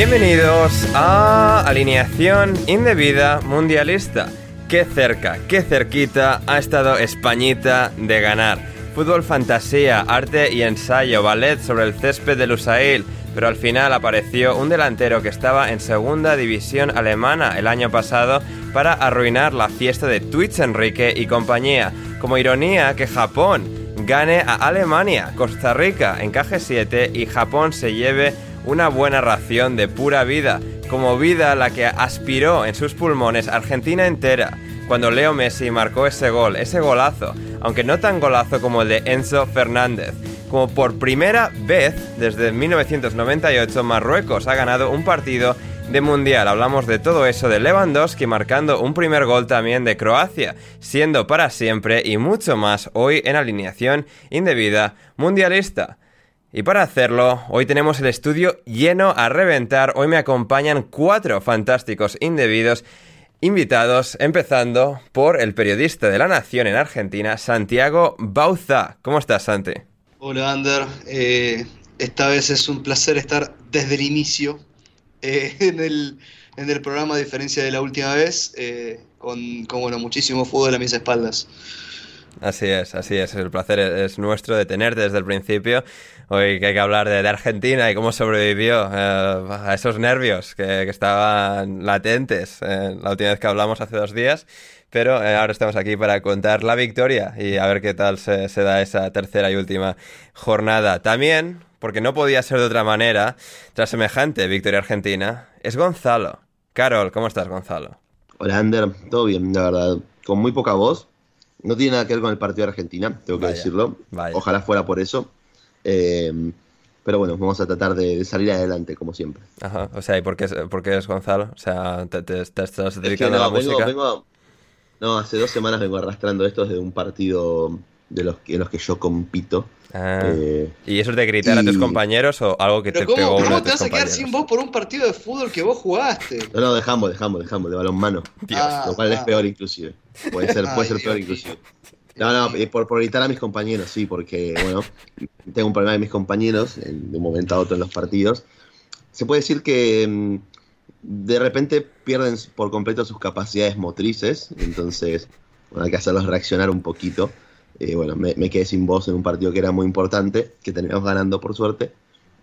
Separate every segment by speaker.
Speaker 1: Bienvenidos a Alineación Indebida Mundialista. Qué cerca, qué cerquita ha estado Españita de ganar. Fútbol fantasía, arte y ensayo, ballet sobre el césped de Lusail, pero al final apareció un delantero que estaba en segunda división alemana el año pasado para arruinar la fiesta de Twitch Enrique y compañía. Como ironía que Japón gane a Alemania, Costa Rica encaje 7 y Japón se lleve una buena ración de pura vida, como vida la que aspiró en sus pulmones Argentina entera cuando Leo Messi marcó ese gol, ese golazo, aunque no tan golazo como el de Enzo Fernández. Como por primera vez desde 1998 Marruecos ha ganado un partido de mundial. Hablamos de todo eso de Lewandowski marcando un primer gol también de Croacia, siendo para siempre y mucho más hoy en alineación indebida mundialista. Y para hacerlo, hoy tenemos el estudio lleno a reventar. Hoy me acompañan cuatro fantásticos indebidos invitados, empezando por el periodista de La Nación en Argentina, Santiago Bauza. ¿Cómo estás, Santi?
Speaker 2: Hola, Ander. Eh, esta vez es un placer estar desde el inicio eh, en, el, en, el, programa, a diferencia de la última vez, eh, con, con bueno, muchísimo fútbol a mis espaldas.
Speaker 1: Así es, así es. El placer es nuestro de tenerte desde el principio. Hoy que hay que hablar de, de Argentina y cómo sobrevivió eh, a esos nervios que, que estaban latentes eh, la última vez que hablamos hace dos días. Pero eh, ahora estamos aquí para contar la victoria y a ver qué tal se, se da esa tercera y última jornada. También, porque no podía ser de otra manera, tras semejante victoria argentina, es Gonzalo. Carol, ¿cómo estás, Gonzalo?
Speaker 3: Hola, Ander. Todo bien, la verdad. Con muy poca voz. No tiene nada que ver con el partido de Argentina, tengo que
Speaker 1: Vaya,
Speaker 3: decirlo.
Speaker 1: vaya.
Speaker 3: Ojalá fuera por eso. Eh, pero bueno, vamos a tratar de, de salir adelante, como siempre.
Speaker 1: Ajá, o sea, ¿y por qué, es- por qué es Gonzalo? O sea, ¿te, te- te estás
Speaker 3: Es que
Speaker 1: dedicando a la
Speaker 3: no, vengo,
Speaker 1: música?
Speaker 3: vengo- no, hace dos semanas vengo arrastrando esto desde un partido de los, que- en los que yo compito.
Speaker 1: Ah.
Speaker 3: Eh,
Speaker 1: ¿Y eso es de gritar a tus
Speaker 3: y-
Speaker 1: compañeros o algo que te
Speaker 2: Pero
Speaker 1: pegó
Speaker 2: ¿cómo,
Speaker 1: uno
Speaker 2: cómo te vas a quedar sin voz por un partido de fútbol que vos jugaste?
Speaker 3: no, no, dejamos, dejamos, dejamos, de balonmano.
Speaker 1: Dios.
Speaker 2: Ah,
Speaker 3: Lo cual es
Speaker 2: ah.
Speaker 3: peor inclusive. Puede ser, puede ser peor inclusive. No, no, por, por gritar a mis compañeros, sí, porque, bueno, tengo un problema de mis compañeros de un momento a otro en los partidos. Se puede decir que mm, de repente pierden por completo sus capacidades motrices, entonces, bueno, hay que hacerlos reaccionar un poquito. Eh, bueno, me, quedé sin voz en un partido que era muy importante, que teníamos ganando por suerte,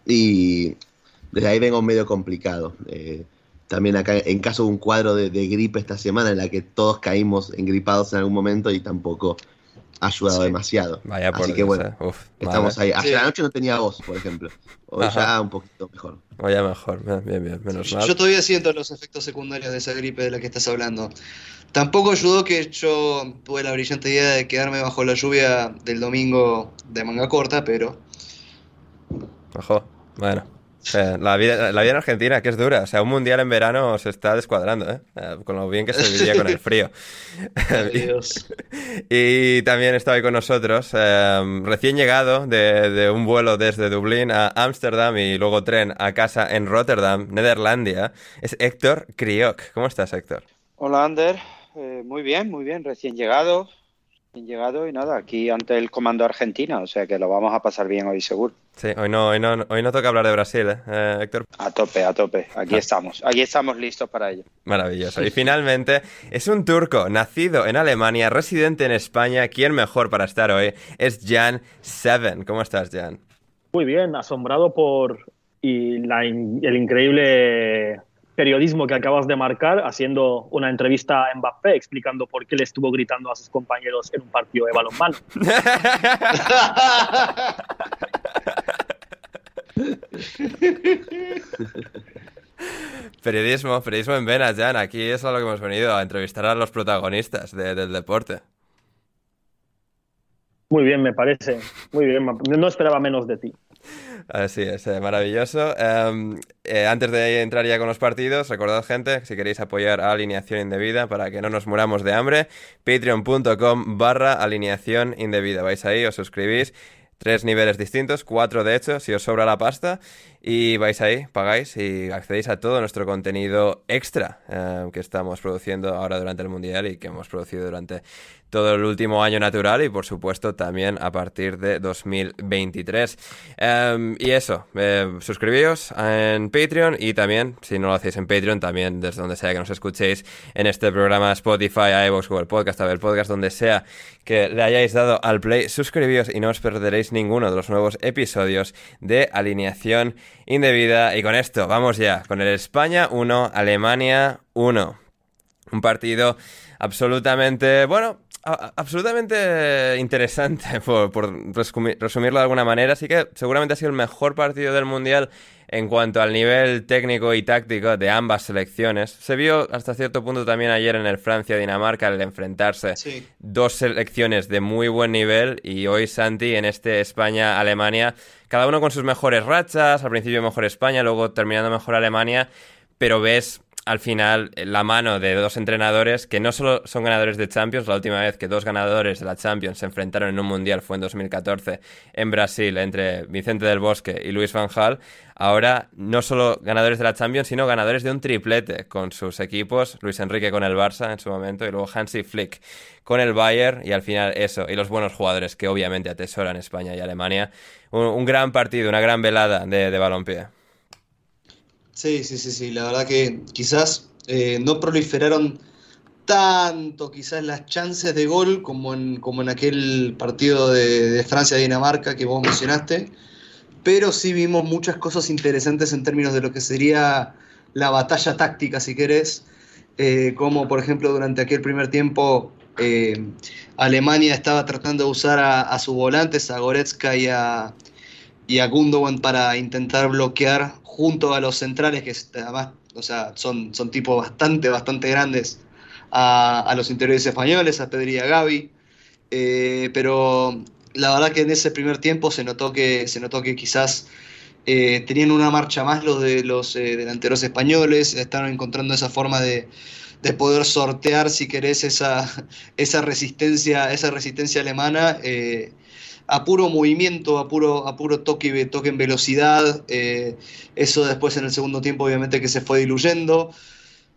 Speaker 3: y desde ahí vengo medio complicado. Eh, también acá, en caso de un cuadro de gripe esta semana en la que todos caímos engripados en algún momento y tampoco ha ayudado
Speaker 2: Sí.
Speaker 3: demasiado.
Speaker 1: Vaya por
Speaker 3: Así que
Speaker 1: Dios,
Speaker 3: bueno,
Speaker 1: eh. Uf,
Speaker 3: estamos
Speaker 1: madre.
Speaker 3: ahí. Ayer
Speaker 2: Sí.
Speaker 3: anoche no tenía voz, por ejemplo. Hoy
Speaker 1: Ajá.
Speaker 3: ya un poquito mejor.
Speaker 1: Vaya mejor, bien, bien, menos mal.
Speaker 2: yo todavía siento los efectos secundarios de esa gripe de la que estás hablando. Tampoco ayudó que yo tuve la brillante idea de quedarme bajo la lluvia del domingo de manga corta, pero
Speaker 1: Ojo, bueno. La, vida, la vida en Argentina, que es dura. O sea, un mundial en verano se está descuadrando, ¿eh? Eh, con lo bien que se vivía con el frío.
Speaker 2: adiós.
Speaker 1: Y también está hoy con nosotros, eh, recién llegado de, de un vuelo desde Dublín a Ámsterdam y luego tren a casa en Rotterdam, Nederlandia, es Héctor Kriok. ¿Cómo estás, Héctor?
Speaker 4: Hola, Ander. Eh, muy bien, muy bien. Recién llegado. Recién llegado y nada, aquí ante el comando Argentina. O sea que lo vamos a pasar bien hoy, seguro.
Speaker 1: Sí, hoy no, hoy no, hoy no toca hablar de Brasil, ¿eh, Eh, Héctor?
Speaker 4: A tope, a tope. Aquí estamos. Aquí estamos listos para ello.
Speaker 1: Maravilloso. Y finalmente, es un turco, nacido en Alemania, residente en España. ¿Quién mejor para estar hoy? Es Jan Seven. ¿Cómo estás, Jan?
Speaker 5: Muy bien, asombrado por y la in- el increíble periodismo que acabas de marcar haciendo una entrevista a Mbappé explicando por qué le estuvo gritando a sus compañeros en un partido de balonmano.
Speaker 1: Periodismo, periodismo en venas, Jan. Aquí es a lo que hemos venido, a entrevistar a los protagonistas de- del deporte.
Speaker 5: Muy bien, me parece. Muy bien, no esperaba menos de ti.
Speaker 1: Así es, eh, maravilloso. Em, eh, antes de entrar ya con los partidos, recordad gente, si queréis apoyar a Alineación Indebida para que no nos muramos de hambre, patreon.com barra alineación indebida. Vais ahí, os suscribís, tres niveles distintos, cuatro de hecho, si os sobra la pasta, y vais ahí, pagáis y accedéis a todo nuestro contenido extra eh, que estamos produciendo ahora durante el Mundial y que hemos producido durante todo el último año natural y por supuesto también a partir de 2023. Em, y eso, eh, suscribíos en Patreon y también, si no lo hacéis en Patreon, también desde donde sea que nos escuchéis en este programa Spotify, iVoox, Google Podcast, Apple Podcast, donde sea que le hayáis dado al play, suscribíos y no os perderéis ninguno de los nuevos episodios de Alineación Indebida. Y con esto, vamos ya con el España 1, Alemania 1. Un partido absolutamente, bueno, absolutamente interesante, por, por resumi- resumirlo de alguna manera. Así que seguramente ha sido el mejor partido del Mundial en cuanto al nivel técnico y táctico de ambas selecciones. Se vio hasta cierto punto también ayer en el Francia-Dinamarca el enfrentarse
Speaker 2: Sí.
Speaker 1: dos selecciones de muy buen nivel y hoy Santi en este España-Alemania, cada uno con sus mejores rachas, al principio mejor España, luego terminando mejor Alemania, pero ves al final la mano de dos entrenadores que no solo son ganadores de Champions, la última vez que dos ganadores de la Champions se enfrentaron en un mundial fue en 2014 en Brasil entre Vicente del Bosque y Luis Van Gaal, ahora no solo ganadores de la Champions, sino ganadores de un triplete con sus equipos, Luis Enrique con el Barça en su momento y luego Hansi Flick con el Bayern y al final eso, y los buenos jugadores que obviamente atesoran España y Alemania. Un, gran partido, una gran velada de, de balompié.
Speaker 2: Sí, sí, sí, sí. La verdad que quizás eh, no proliferaron tanto quizás las chances de gol como en, como en aquel partido de, de Francia-Dinamarca que vos mencionaste, pero sí vimos muchas cosas interesantes en términos de lo que sería la batalla táctica, si querés, eh, como por ejemplo durante aquel primer tiempo eh, Alemania estaba tratando de usar a, sus volantes, a Goretzka y a, y a Gundogan para intentar bloquear junto a los centrales, que además o sea, son, son tipos bastante, bastante grandes, a, a los interiores españoles, a Pedri y a Gaby. Eh, pero la verdad que en ese primer tiempo se notó que, se notó que quizás eh, tenían una marcha más los de los eh, delanteros españoles, estaban encontrando esa forma de, de poder sortear, si querés, esa, esa resistencia, esa resistencia alemana. eh, a puro movimiento, a puro, a puro toque, toque en velocidad. eh, eso después en el segundo tiempo, obviamente, que se fue diluyendo.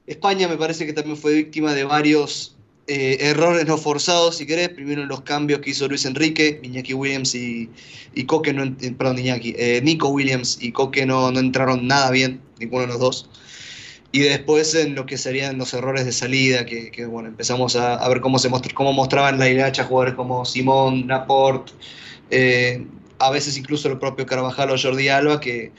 Speaker 2: España me parece que también fue víctima de varios eh, errores no forzados, si querés. Primero en los cambios que hizo Luis Enrique, Iñaki Williams y, y Coque, no, perdón, eh, Nico Williams y Coque no, no entraron nada bien, ninguno de los dos. Y después en lo que serían los errores de salida, que, bueno, empezamos a, a ver cómo, se mostr- cómo mostraban la hilacha jugadores como Simón, Laporte, eh, a veces incluso el propio Carvajal o Jordi Alba, que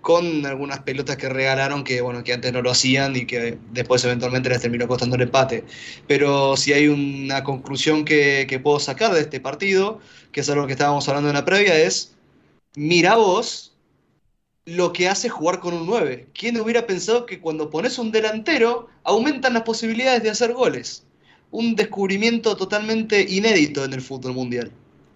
Speaker 2: con algunas pelotas que regalaron que, bueno, que antes no lo hacían y que después eventualmente les terminó costando el empate. Pero si hay una conclusión que, que puedo sacar de este partido, que es algo que estábamos hablando en la previa, es, mira vos lo que hace jugar con un 9. ¿Quién hubiera pensado que cuando pones un delantero aumentan las posibilidades de hacer goles? Un descubrimiento totalmente inédito en el fútbol mundial.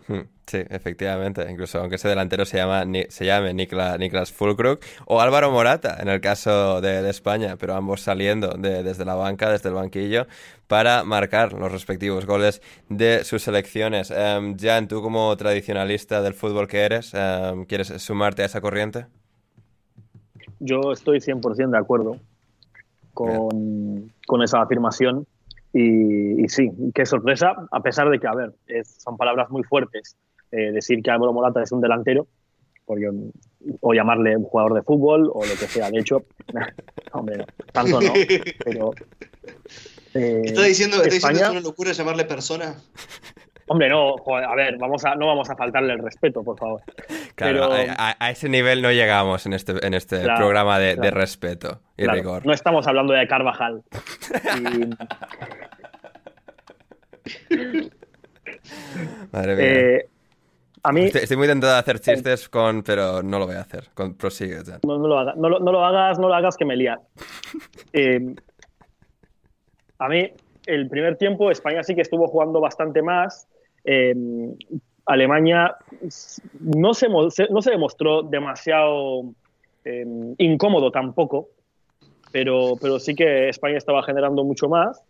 Speaker 1: Hmm, sí, efectivamente. Incluso aunque ese delantero se, llama, se llame Niklas, Niklas Fulkrug o Álvaro Morata, en el caso de, España, pero ambos saliendo desde la banca, desde el banquillo, para marcar los respectivos goles de sus selecciones. Um, Jan, tú como tradicionalista del fútbol que eres, em, ¿quieres sumarte a esa corriente?
Speaker 5: Yo estoy 100% de acuerdo con, con esa afirmación. Y, sí, qué sorpresa, a pesar de que, a ver, son palabras muy fuertes. Eh, decir que Álvaro Morata es un delantero, porque, o llamarle un jugador de fútbol o lo que sea. De hecho, hombre, no, tanto no, pero.
Speaker 2: Eh, ¿Está diciendo, que es una locura llamarle persona?
Speaker 5: Hombre, no, a ver, vamos a, no vamos a faltarle el respeto, por favor.
Speaker 1: Claro, a, ese nivel no llegamos en este, en este programa de, respeto y rigor.
Speaker 5: No estamos hablando de Carvajal.
Speaker 1: Madre mía. Eh, a mí, estoy, muy tentado de hacer chistes con, pero no lo voy a hacer. Con, prosigue,
Speaker 5: no, no, lo hagas, no, lo hagas, no lo hagas que me lías. Eh, a mí, el primer tiempo, España sí que estuvo jugando bastante más. Eh, Alemania no se, no demostró demasiado incómodo tampoco, pero, sí que España estaba generando mucho más.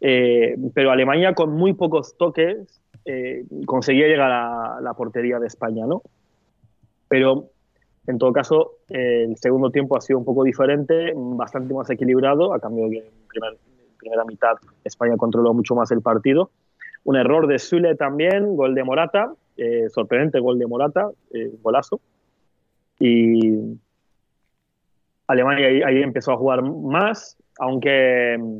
Speaker 5: Eh, pero Alemania con muy pocos toques eh, conseguía llegar a la portería de España, ¿no? Pero en todo caso, el segundo tiempo ha sido un poco diferente, bastante más equilibrado, a cambio de que en primera mitad España controló mucho más el partido. Un error de Sule también, gol de Morata, eh, sorprendente gol de Morata, golazo. Y Alemania ahí, empezó a jugar más, aunque mm,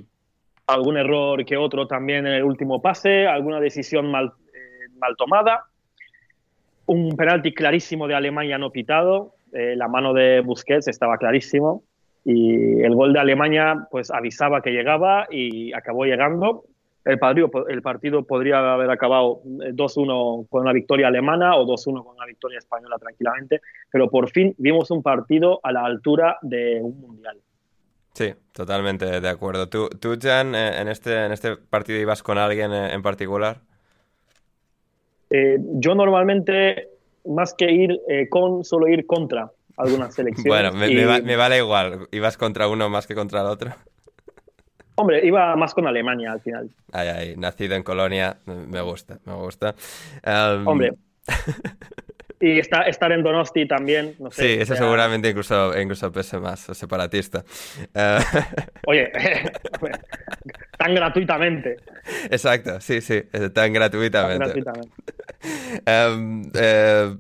Speaker 5: algún error que otro también en el último pase, alguna decisión mal, eh, mal tomada, un penalti clarísimo de Alemania no pitado, eh, la mano de Busquets estaba clarísimo y el gol de Alemania pues avisaba que llegaba y acabó llegando el partido, el partido podría haber acabado 2-1 con una victoria alemana o 2-1 con una victoria española tranquilamente, pero por fin vimos un partido a la altura de un mundial.
Speaker 1: Sí, totalmente de acuerdo. ¿Tú, tú Jan, eh, en este, en este partido ibas con alguien eh, en particular?
Speaker 5: Eh, yo normalmente, más que ir con, solo ir contra algunas selecciones.
Speaker 1: bueno, me, me vale igual. ¿Ibas contra uno más que contra el otro?
Speaker 5: Hombre, iba más con Alemania al final.
Speaker 1: Ay, ay, nacido en Colonia, me gusta, me gusta.
Speaker 5: Hombre. Y estar en Donosti también, no sé.
Speaker 1: Sí, eso seguramente incluso, incluso pese más, separatista.
Speaker 5: Eh, Oye, tan gratuitamente.
Speaker 1: Exacto, sí, sí, tan gratuitamente. Tan gratuitamente. eh,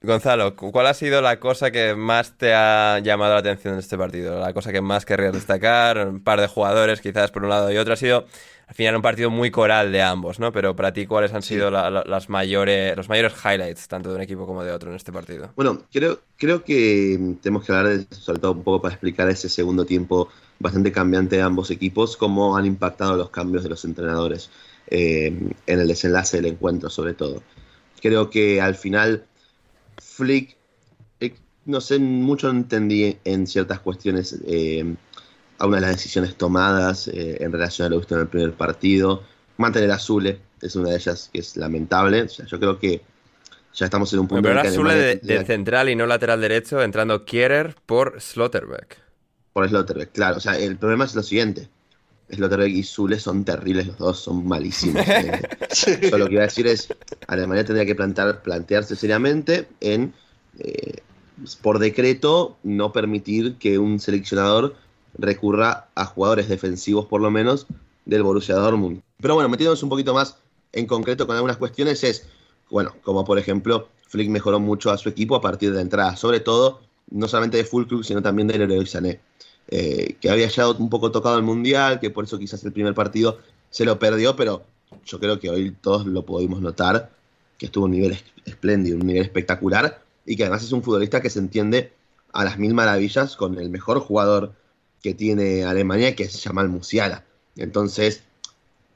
Speaker 1: Gonzalo, ¿cuál ha sido la cosa que más te ha llamado la atención en este partido? La cosa que más querrías destacar, un par de jugadores quizás por un lado y otro. Ha sido al final un partido muy coral de ambos, ¿no? Pero para ti, ¿cuáles han sido las mayores, los mayores highlights, tanto de un equipo como de otro en este partido?
Speaker 3: Bueno, creo, creo que tenemos que hablar, de, sobre todo un poco para explicar ese segundo tiempo bastante cambiante de ambos equipos, cómo han impactado los cambios de los entrenadores eh, en el desenlace del encuentro, sobre todo. Creo que al final Flick, eh, no sé, mucho entendí en ciertas cuestiones eh, algunas de las decisiones tomadas eh, en relación a lo visto en el primer partido. Mantener a Zule es una de ellas que es lamentable. O sea, yo creo que ya estamos en un punto...
Speaker 1: Pero ahora Zule de, central y no lateral derecho, entrando Kierer por Slotterbeck.
Speaker 3: Por Slotterbeck, claro. O sea, el problema es lo siguiente. Slotterbeck y Zule son terribles los dos, son malísimos. Eh. lo que iba a decir es, Alemania tendría que plantear, plantearse seriamente en, eh, por decreto, no permitir que un seleccionador recurra a jugadores defensivos, por lo menos, del Borussia Dortmund. Pero bueno, metiéndonos un poquito más en concreto con algunas cuestiones es, bueno, como por ejemplo, Flick mejoró mucho a su equipo a partir de la entrada, sobre todo, no solamente de Fulkrug, sino también de Leroy Sané. Eh, que había ya un poco tocado el Mundial, que por eso quizás el primer partido se lo perdió, pero yo creo que hoy todos lo pudimos notar, que estuvo un nivel espléndido, un nivel espectacular, y que además es un futbolista que se entiende a las mil maravillas con el mejor jugador que tiene Alemania, que es Jamal Musiala. Entonces,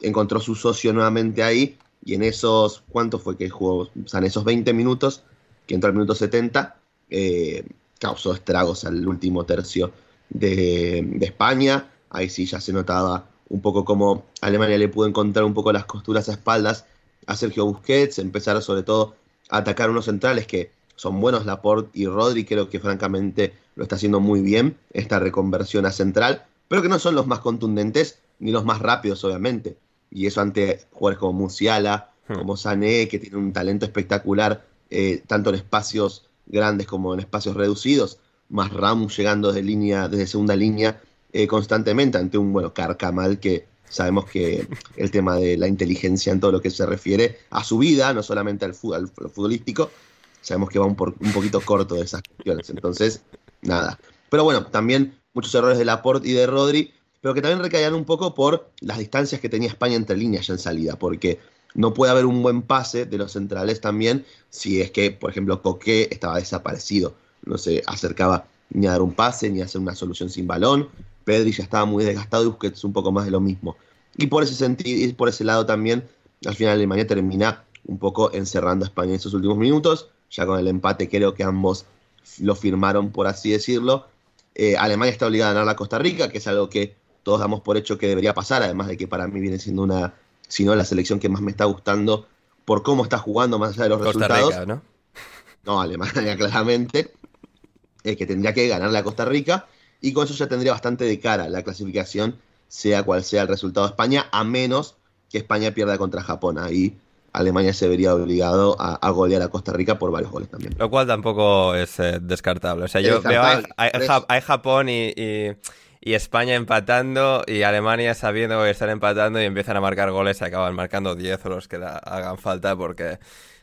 Speaker 3: encontró su socio nuevamente ahí y en esos, ¿cuánto fue que jugó? O sea, en esos 20 minutos, que entró al minuto 70, eh, causó estragos al último tercio de, de, España. Ahí sí ya se notaba un poco cómo Alemania le pudo encontrar un poco las costuras a espaldas a Sergio Busquets, empezar sobre todo a atacar unos centrales que son buenos, Laporte y Rodri, creo que francamente lo está haciendo muy bien esta reconversión a central, pero que no son los más contundentes ni los más rápidos, obviamente. Y eso ante jugadores como Musiala, hmm. como Sané, que tienen un talento espectacular, eh, tanto en espacios grandes como en espacios reducidos, más Ramos llegando desde, línea, desde segunda línea eh, constantemente ante un bueno Carcamal que sabemos que el tema de la inteligencia en todo lo que se refiere a su vida, no solamente al, fútbol, futbolístico, sabemos que va un, por, un poquito corto de esas cuestiones. Entonces, nada. Pero bueno, también muchos errores de Laporte y de Rodri, pero que también recaían un poco por las distancias que tenía España entre líneas ya en salida, porque no puede haber un buen pase de los centrales también si es que, por ejemplo, Coque estaba desaparecido, no se acercaba ni a dar un pase ni a hacer una solución sin balón. Pedri ya estaba muy desgastado y Busquets un poco más de lo mismo. Y por ese sentido y por ese lado también, al final Alemania termina un poco encerrando a España en esos últimos minutos. Ya con el empate creo que ambos lo firmaron, por así decirlo. Eh, Alemania está obligada a ganar a Costa Rica, que es algo que todos damos por hecho que debería pasar, además de que para mí viene siendo una, si no la selección que más me está gustando por cómo está jugando más allá de los Costa resultados. Rica, ¿no? No, Alemania claramente, eh, que tendría que ganarle a Costa Rica y con eso ya tendría bastante de cara la clasificación, sea cual sea el resultado de España, a menos que España pierda contra Japón. Ahí Alemania se vería obligado a, golear a Costa Rica por varios goles también.
Speaker 1: Lo cual tampoco es eh, descartable. O sea, yo veo a, Japón y, y, España empatando y Alemania sabiendo que están empatando y empiezan a marcar goles y acaban marcando 10 o los que hagan falta porque...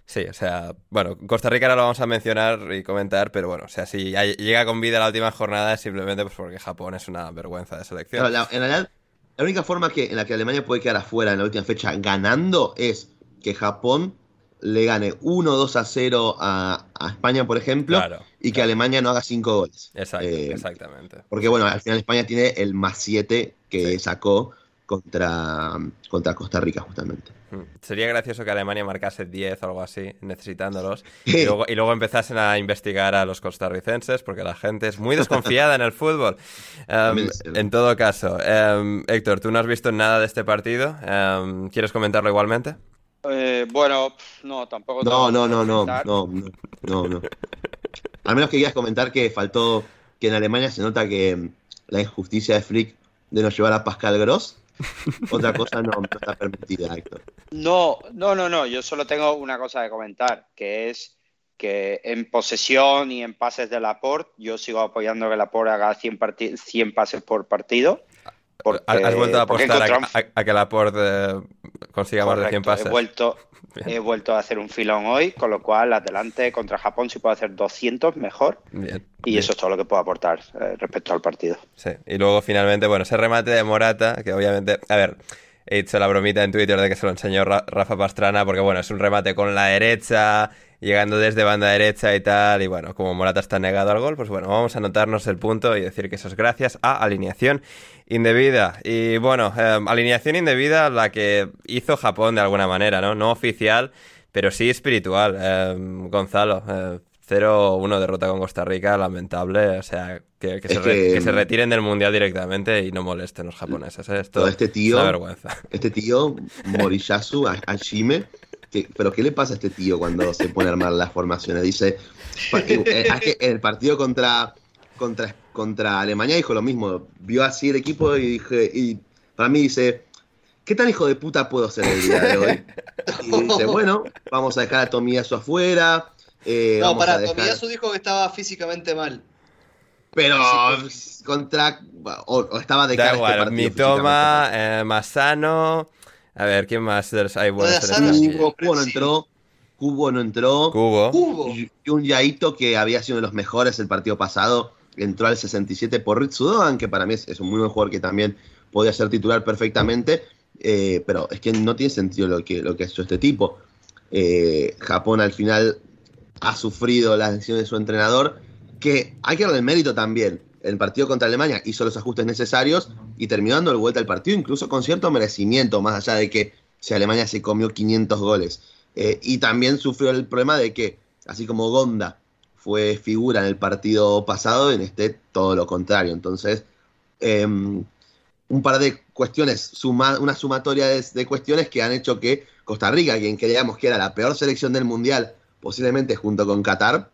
Speaker 1: Sí, o sea, bueno, Costa Rica ahora lo vamos a mencionar y comentar, pero bueno, o sea, si llega con vida la última jornada es simplemente pues porque Japón es una vergüenza de selección.
Speaker 3: en realidad, la única forma que, en la que Alemania puede quedar afuera en la última fecha ganando es que Japón le gane 1-2 a 0 a, España, por ejemplo, y que Alemania no haga 5 goles.
Speaker 1: Exacto, eh, exactamente.
Speaker 3: Porque bueno, al final España tiene el más 7 que sacó contra, contra Costa Rica, justamente.
Speaker 1: Hmm. Sería gracioso que Alemania marcase 10 o algo así, necesitándolos, y luego, y luego, empezasen a investigar a los costarricenses, porque la gente es muy desconfiada en el fútbol. Em, en todo caso, em, Héctor, tú no has visto nada de este partido. Em, ¿Quieres comentarlo igualmente?
Speaker 4: Eh, bueno, no, tampoco.
Speaker 3: No, no, no, no, no, no, no, Al menos que quieras comentar que faltó, que en Alemania se nota que la injusticia de Flick de no llevar a Pascal Gross. Otra cosa no, está permitida.
Speaker 4: No, no, no, no. Yo solo tengo una cosa que comentar, que es que en posesión y en pases de Laporte, yo sigo apoyando que Laporte haga 100, 100 pases por partido.
Speaker 1: ¿Has vuelto a apostar a, que Laporte eh, consiga más de 100 pases?
Speaker 4: He vuelto, he vuelto a hacer un filón hoy, con lo cual adelante contra Japón si puedo hacer 200 mejor. y eso es todo lo que puedo aportar eh, respecto al partido.
Speaker 1: Sí, y luego finalmente, bueno, ese remate de Morata, que obviamente, a ver, he hecho la bromita en Twitter de que se lo enseñó Rafa Pastrana, porque bueno, es un remate con la derecha, llegando desde banda derecha y tal, y bueno, como Morata está negado al gol, pues bueno, vamos a anotarnos el punto y decir que eso es gracias a alineación indebida. Y bueno, em, alineación indebida la que hizo Japón de alguna manera, ¿no? No oficial, pero sí espiritual. Em, Gonzalo, 0-1 eh, derrota con Costa Rica, lamentable. O sea, que, se retiren del mundial directamente y no molesten los japoneses. ¿eh? Esto
Speaker 3: este tío, es una vergüenza. Este tío, Moriyasu Ashime, pero ¿qué le pasa a este tío cuando se pone a armar las formaciones? Dice, eh, en el partido contra, contra, contra Alemania dijo lo mismo. Vio así el equipo y dije, y para mí dice, ¿qué tan hijo de puta puedo ser el día de hoy? Y dice, bueno, vamos a dejar a Tomiyasu afuera.
Speaker 2: Eh, no, para, dejar... Tomiyasu dijo que estaba físicamente mal.
Speaker 3: Pero contra. O, estaba de cara.
Speaker 1: Da igual, Mitoma, eh, Masano. A ver, ¿quién más hay buenos
Speaker 3: Cubo no entró. Cubo no entró.
Speaker 1: Cubo.
Speaker 3: Y un Yaito que había sido uno de los mejores el partido pasado. Entró al 67 por Ritsudoan, que para mí es, un muy buen jugador que también podía ser titular perfectamente. Eh, pero es que no tiene sentido lo que, lo que ha hecho este tipo. Eh, Japón al final ha sufrido las decisiones de su entrenador que hay que darle mérito también. El partido contra Alemania hizo los ajustes necesarios y terminó dando vuelta al partido, incluso con cierto merecimiento, más allá de que si Alemania se comió 500 goles. Eh, y también sufrió el problema de que, así como Gonda fue figura en el partido pasado, en este todo lo contrario. Entonces, em, un par de cuestiones, una sumatoria de, cuestiones que han hecho que Costa Rica, quien creíamos que era la peor selección del Mundial, posiblemente junto con Qatar,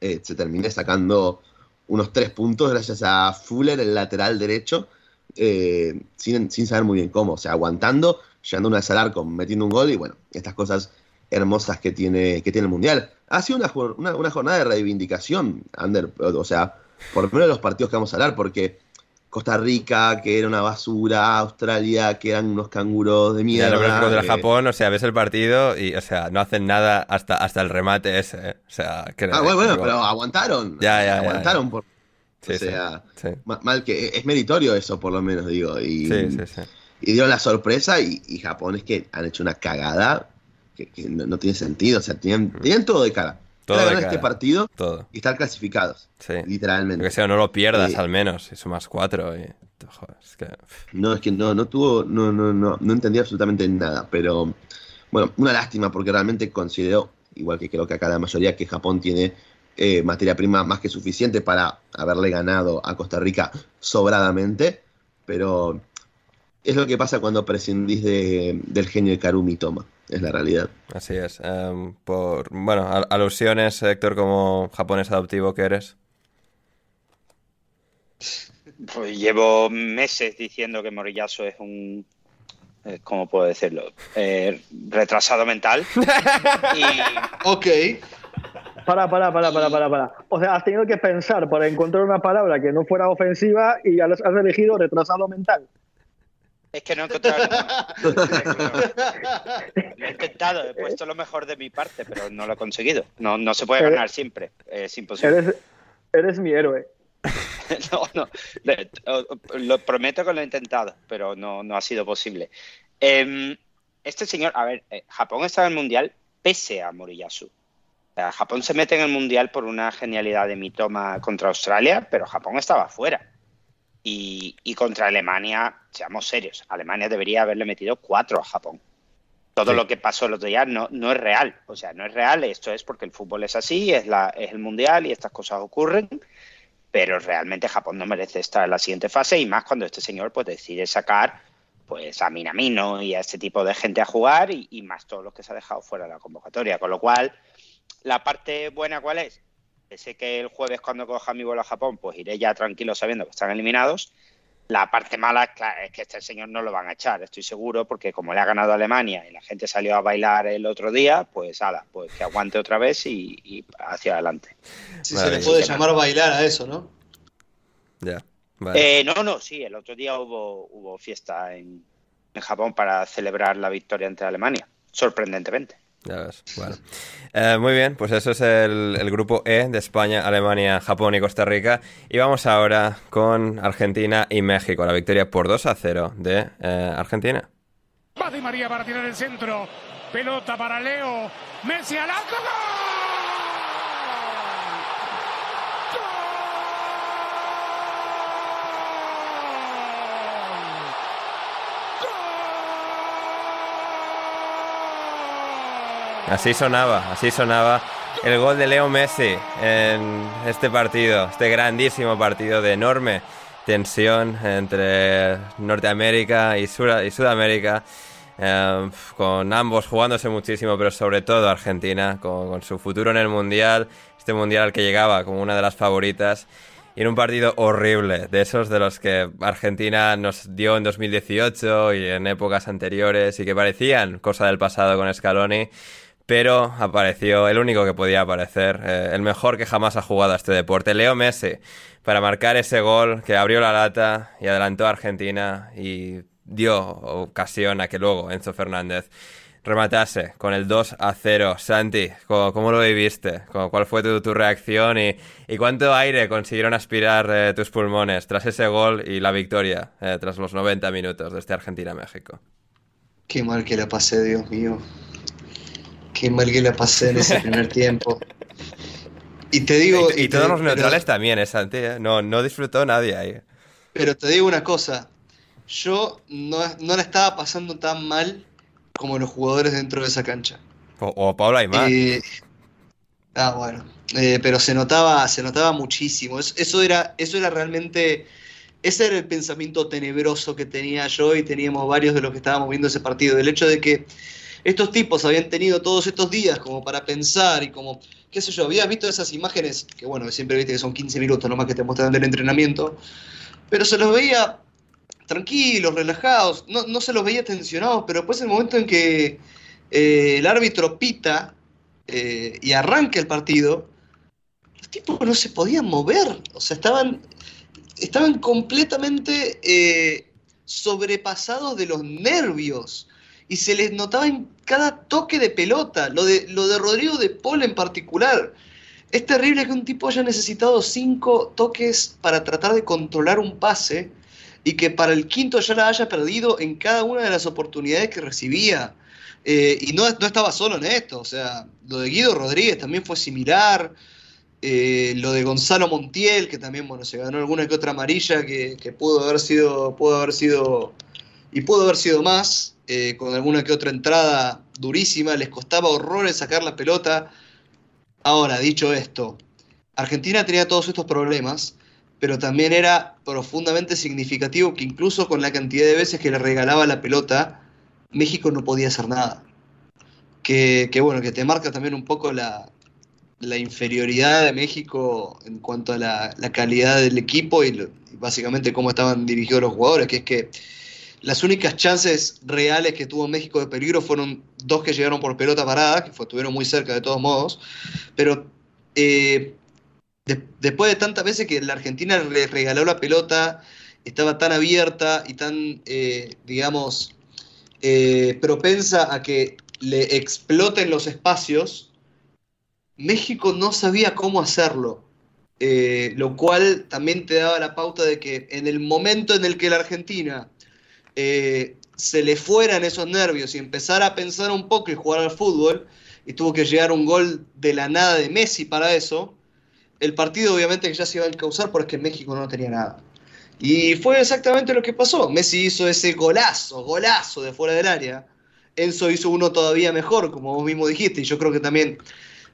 Speaker 3: eh, se termine sacando unos tres puntos gracias a Fuller, el lateral derecho, eh, sin, saber muy bien cómo, o sea, aguantando, llegando una vez al arco, metiendo un gol y bueno, estas cosas hermosas que tiene, que tiene el Mundial. Ha sido una, una, jornada de reivindicación, Ander, o sea, por lo de los partidos que vamos a hablar, porque Costa Rica, que era una basura, Australia, que eran unos canguros de mierda.
Speaker 1: Ya, contra Japón, o sea, ves el partido y, o sea, no hacen nada hasta, hasta el remate ese. ¿eh? O sea,
Speaker 3: que, ah, bueno, bueno, pero aguantaron. Ya, ya, aguantaron por. o sea, mal que es meritorio eso, por lo menos, digo. Y, sí, sí, sí. Y dieron la sorpresa y, Japón es que han hecho una cagada que, no, tiene sentido. O sea, tenían, tenían todo de cara todo este partido todo. y estar clasificados. Sí. Literalmente.
Speaker 1: Que sea, no lo pierdas al menos. Y sumas cuatro. Y...
Speaker 3: No, es que no, no tuvo. No, no, no, no entendí absolutamente nada. Pero bueno, una lástima porque realmente considero, igual que creo que acá la mayoría, que Japón tiene eh, materia prima más que suficiente para haberle ganado a Costa Rica sobradamente. Pero es lo que pasa cuando prescindís de, del genio de Karumi Toma es la realidad.
Speaker 1: Así es. Em, por, bueno, alusiones, Héctor, como japonés adoptivo que eres.
Speaker 4: Pues llevo meses diciendo que Moriyasu es un. Eh, ¿Cómo puedo decirlo? Eh, retrasado mental.
Speaker 2: y... Ok.
Speaker 5: Para, para, para, para, para, para. O sea, has tenido que pensar para encontrar una palabra que no fuera ofensiva y has elegido retrasado mental.
Speaker 4: Es que no he encontrado Lo he intentado, he puesto lo mejor de mi parte, pero no lo he conseguido. No, no se puede ganar siempre, es imposible.
Speaker 5: Eres, mi héroe.
Speaker 4: no, no, lo prometo que lo he intentado, pero no, no ha sido posible. Em, este señor, a ver, eh, Japón está en el Mundial pese a Moriyasu. Japón se mete en el Mundial por una genialidad de Mitoma contra Australia, pero Japón estaba fuera. Y, contra Alemania, seamos serios, Alemania debería haberle metido cuatro a Japón. Todo lo que pasó el otro día no, no es real. O sea, no es real. Esto es porque el fútbol es así, es, la, es el mundial y estas cosas ocurren. Pero realmente Japón no merece estar en la siguiente fase y más cuando este señor pues decide sacar pues a Minamino y a este tipo de gente a jugar y, y más todos los que se ha dejado fuera de la convocatoria. Con lo cual, la parte buena, ¿cuál es? Sé que el jueves cuando coja mi vuelo a Japón, pues iré ya tranquilo sabiendo que están eliminados. La parte mala es que este señor no lo van a echar, estoy seguro, porque como le ha ganado Alemania y la gente salió a bailar el otro día, pues ala, pues que aguante otra vez y, hacia adelante.
Speaker 2: Sí, se le puede llamar bailar a eso, ¿no?
Speaker 1: Ya.
Speaker 4: Eh, no, no, sí, el otro día hubo, hubo fiesta en, en Japón para celebrar la victoria ante Alemania, sorprendentemente.
Speaker 1: Ya ves, bueno. Eh, muy bien, pues eso es el, grupo E de España, Alemania, Japón y Costa Rica. Y vamos ahora con Argentina y México, la victoria por 2 a 0 de eh, Argentina.
Speaker 6: María para tirar el centro, pelota para Leo, Messi al arco,
Speaker 1: Así sonaba, así sonaba el gol de Leo Messi en este partido, este grandísimo partido de enorme tensión entre Norteamérica y, Sudamérica, eh, con ambos jugándose muchísimo, pero sobre todo Argentina, con, su futuro en el Mundial, este Mundial al que llegaba como una de las favoritas. Y en un partido horrible, de esos de los que Argentina nos dio en 2018 y en épocas anteriores y que parecían cosa del pasado con Scaloni pero apareció el único que podía aparecer, eh, el mejor que jamás ha jugado a este deporte, Leo Messi, para marcar ese gol que abrió la lata y adelantó a Argentina y dio ocasión a que luego Enzo Fernández rematase con el 2 a 0. Santi, ¿cómo, lo viviste? ¿Cuál fue tu, reacción y, cuánto aire consiguieron aspirar eh, tus pulmones tras ese gol y la victoria eh, tras los 90 minutos de este Argentina-México?
Speaker 2: Qué mal que la pasé, Dios mío. Qué mal que la pasé en ese primer tiempo. Y te digo.
Speaker 1: Y, todos los neutrales también, es Santi. ¿eh? No, no disfrutó nadie ahí.
Speaker 2: Pero te digo una cosa. Yo no, no la estaba pasando tan mal como los jugadores dentro de esa cancha.
Speaker 1: O, o Paula más.
Speaker 2: Eh, ah, bueno. Eh, pero se notaba, se notaba muchísimo. Eso, era, eso era realmente. Ese era el pensamiento tenebroso que tenía yo y teníamos varios de los que estábamos viendo ese partido. El hecho de que estos tipos habían tenido todos estos días como para pensar y como, qué sé yo, había visto esas imágenes, que bueno, siempre viste que son 15 minutos nomás que te muestran del entrenamiento, pero se los veía tranquilos, relajados, no, no se los veía tensionados, pero después el momento en que eh, el árbitro pita eh, y arranca el partido, los tipos no se podían mover, o sea, estaban, estaban completamente eh, sobrepasados de los nervios y se les notaba en cada toque de pelota, lo de, lo de Rodrigo de Paul en particular. Es terrible que un tipo haya necesitado cinco toques para tratar de controlar un pase y que para el quinto ya la haya perdido en cada una de las oportunidades que recibía. Eh, y no, no, estaba solo en esto, o sea, lo de Guido Rodríguez también fue similar, eh, lo de Gonzalo Montiel, que también bueno, se ganó alguna que otra amarilla, que, que pudo haber sido, pudo haber sido, y pudo haber sido más, eh, con alguna que otra entrada durísima, les costaba horrores sacar la pelota. Ahora, dicho esto, Argentina tenía todos estos problemas, pero también era profundamente significativo que incluso con la cantidad de veces que le regalaba la pelota, México no podía hacer nada. Que, bueno, que te marca también un poco la, inferioridad de México en cuanto a la, calidad del equipo y, básicamente cómo estaban dirigidos los jugadores, que es que las únicas chances reales que tuvo México de peligro fueron dos que llegaron por pelota parada, que estuvieron muy cerca de todos modos, pero eh, después de tantas veces que la Argentina le regaló la pelota, estaba tan abierta y tan, eh, digamos, eh, propensa a que le exploten los espacios, México no sabía cómo hacerlo. Lo cual también te daba la pauta de que en el momento en el que la Argentina eh, se le fueran esos nervios y empezara a pensar un poco y jugar al fútbol, y tuvo que llegar un gol de la nada de Messi para eso, el partido obviamente que ya se iba a causar porque México no tenía nada. Y fue exactamente lo que pasó. Messi hizo ese golazo, golazo de fuera del área. Enzo hizo uno todavía mejor, como vos mismo dijiste, y yo creo que también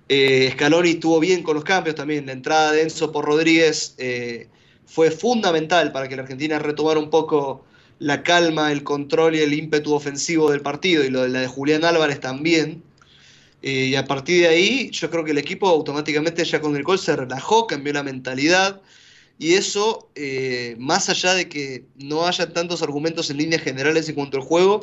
Speaker 2: eh, Scaloni estuvo bien con los cambios también. La entrada de Enzo por Rodríguez eh, fue fundamental para que la Argentina retomara un poco la calma, el control y el ímpetu ofensivo del partido, y lo de la de Julián Álvarez también. Eh, y a partir de ahí, yo creo que el equipo automáticamente ya con el gol se relajó, cambió la mentalidad y eso, eh, más allá de que no haya tantos argumentos en líneas generales en cuanto al juego,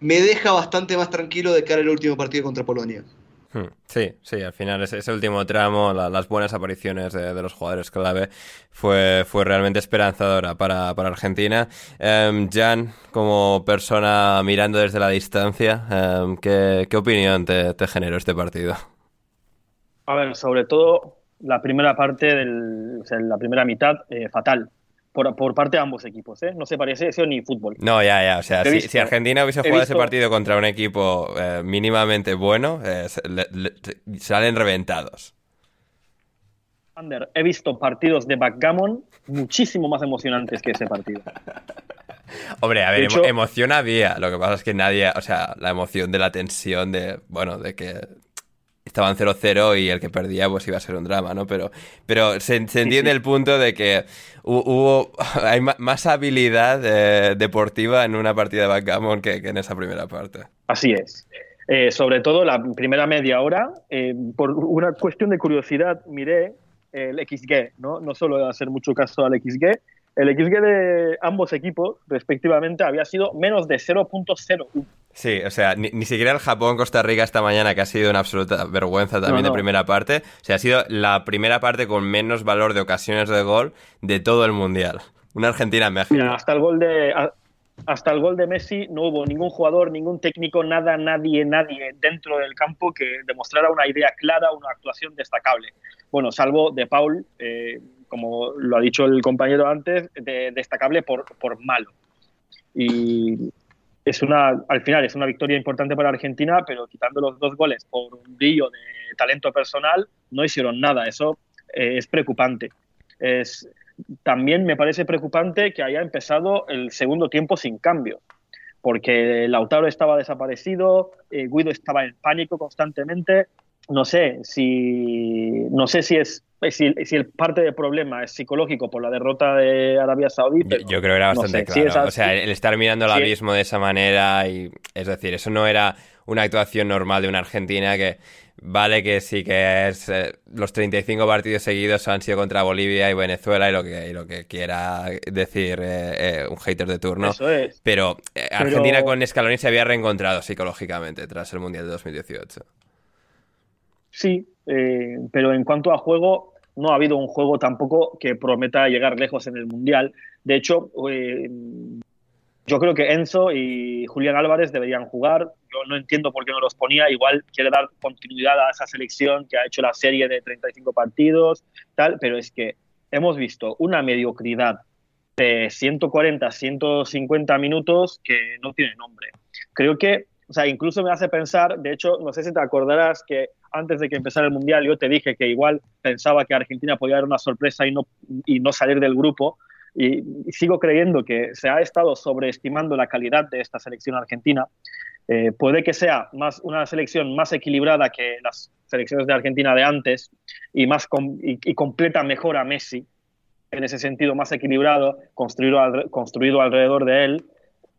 Speaker 2: me deja bastante más tranquilo de cara al último partido contra Polonia.
Speaker 1: Hmm, sí, sí, al final ese, ese último tramo, las buenas apariciones de, los jugadores clave fue, fue realmente esperanzadora para, Argentina. Em, Jan, como persona mirando desde la distancia, em, ¿qué, opinión te, te generó este partido?
Speaker 5: A ver, sobre todo la primera parte, del, o sea, la primera mitad, eh, fatal. Por, por, parte de ambos equipos, ¿eh? No se parece eso ni fútbol.
Speaker 1: No, ya, ya. O sea, si, Argentina hubiese jugado ese partido contra un equipo eh, mínimamente bueno, eh, salen reventados.
Speaker 5: Ander, he visto partidos de backgammon muchísimo más emocionantes que ese partido.
Speaker 1: Hombre, a ver, emoción había. Lo que pasa es que nadie, o sea, la emoción de la tensión de, bueno, de que estaban 0-0 y el que perdía pues iba a ser un drama, ¿no? Pero, pero se, entiende el punto de que hubo, hay más habilidad eh, deportiva en una partida de backgammon que, en esa primera parte.
Speaker 5: Así es. Eh, sobre todo la primera media hora, eh, por una cuestión de curiosidad, miré el XG, ¿no? No solo hacer mucho caso al XG, el XG de ambos equipos, respectivamente, había sido menos de 0.01.
Speaker 1: Sí, o sea, ni, siquiera el Japón-Costa Rica esta mañana, que ha sido una absoluta vergüenza también de primera parte, o sea, ha sido la primera parte con menos valor de ocasiones de gol de todo el Mundial. Una Argentina-México.
Speaker 5: Mira, hasta el gol de... Hasta el gol de Messi no hubo ningún jugador, ningún técnico, nada, nadie, nadie dentro del campo que demostrara una idea clara, una actuación destacable. Bueno, salvo de Paul, eh, como lo ha dicho el compañero antes, de, destacable por, malo. Y es una, al final es una victoria importante para Argentina, pero quitando los dos goles por un brillo de talento personal, no hicieron nada. Eso eh, es preocupante. Es, también me parece preocupante que haya empezado el segundo tiempo sin cambio, porque Lautaro estaba desaparecido, eh, Guido estaba en pánico constantemente. No sé si, no sé si es si, si, el parte del problema es psicológico por la derrota de Arabia Saudí.
Speaker 1: Yo, yo, creo que era bastante claro. o sea, el estar mirando el abismo de esa manera, y es decir, eso no era una actuación normal de una Argentina que vale que sí que es eh, los 35 partidos seguidos han sido contra Bolivia y Venezuela y lo que, y lo que quiera decir eh, eh, un hater de turno.
Speaker 5: Eso es.
Speaker 1: Pero Argentina pero... con Scaloni se había reencontrado psicológicamente tras el Mundial de 2018.
Speaker 5: Sí, pero en cuanto a juego, no ha habido un juego tampoco que prometa llegar lejos en el Mundial. De hecho, yo creo que Enzo y Julián Álvarez deberían jugar. Yo no entiendo por qué no los ponía. Igual quiere dar continuidad a esa selección que ha hecho la serie de 35 partidos, tal, pero es que hemos visto una mediocridad de 140, 150 minutos que no tiene nombre. Creo que, o sea, incluso me hace pensar, de hecho, no sé si te acordarás que antes de que empezara el Mundial yo te dije que igual pensaba que Argentina podía dar una sorpresa y no, y no salir del grupo. Y, sigo creyendo que se ha estado sobreestimando la calidad de esta selección argentina. Eh, puede que sea más, una selección más equilibrada que las selecciones de Argentina de antes y, más y, y, completa mejor a Messi, en ese sentido más equilibrado, construido, al, construido alrededor de él,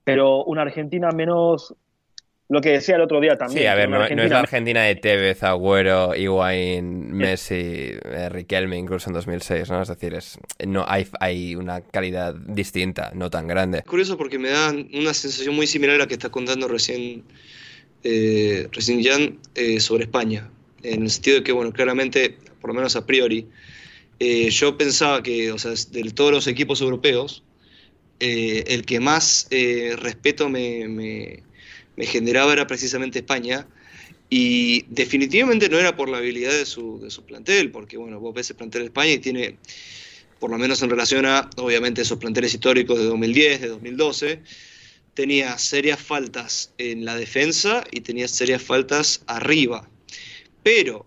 Speaker 5: pero una Argentina menos lo que decía el otro día también.
Speaker 1: Sí, a ver, no, no, es la Argentina de Tevez, Agüero, Higuaín, Messi, eh, Riquelme, incluso en 2006, ¿no? Es decir, es, no hay, hay una calidad distinta, no tan grande.
Speaker 2: Es curioso porque me da una sensación muy similar a la que está contando recién, eh, recién Jan eh, sobre España, en el sentido de que, bueno, claramente, por lo menos a priori, eh, yo pensaba que, o sea, de todos los equipos europeos, eh, el que más eh, respeto me, me me generaba era precisamente España. Y definitivamente no era por la habilidad de su, de su plantel, porque bueno, vos ves el plantel de España y tiene, por lo menos en relación a, obviamente, esos planteles históricos de 2010, de 2012, tenía serias faltas en la defensa y tenía serias faltas arriba. Pero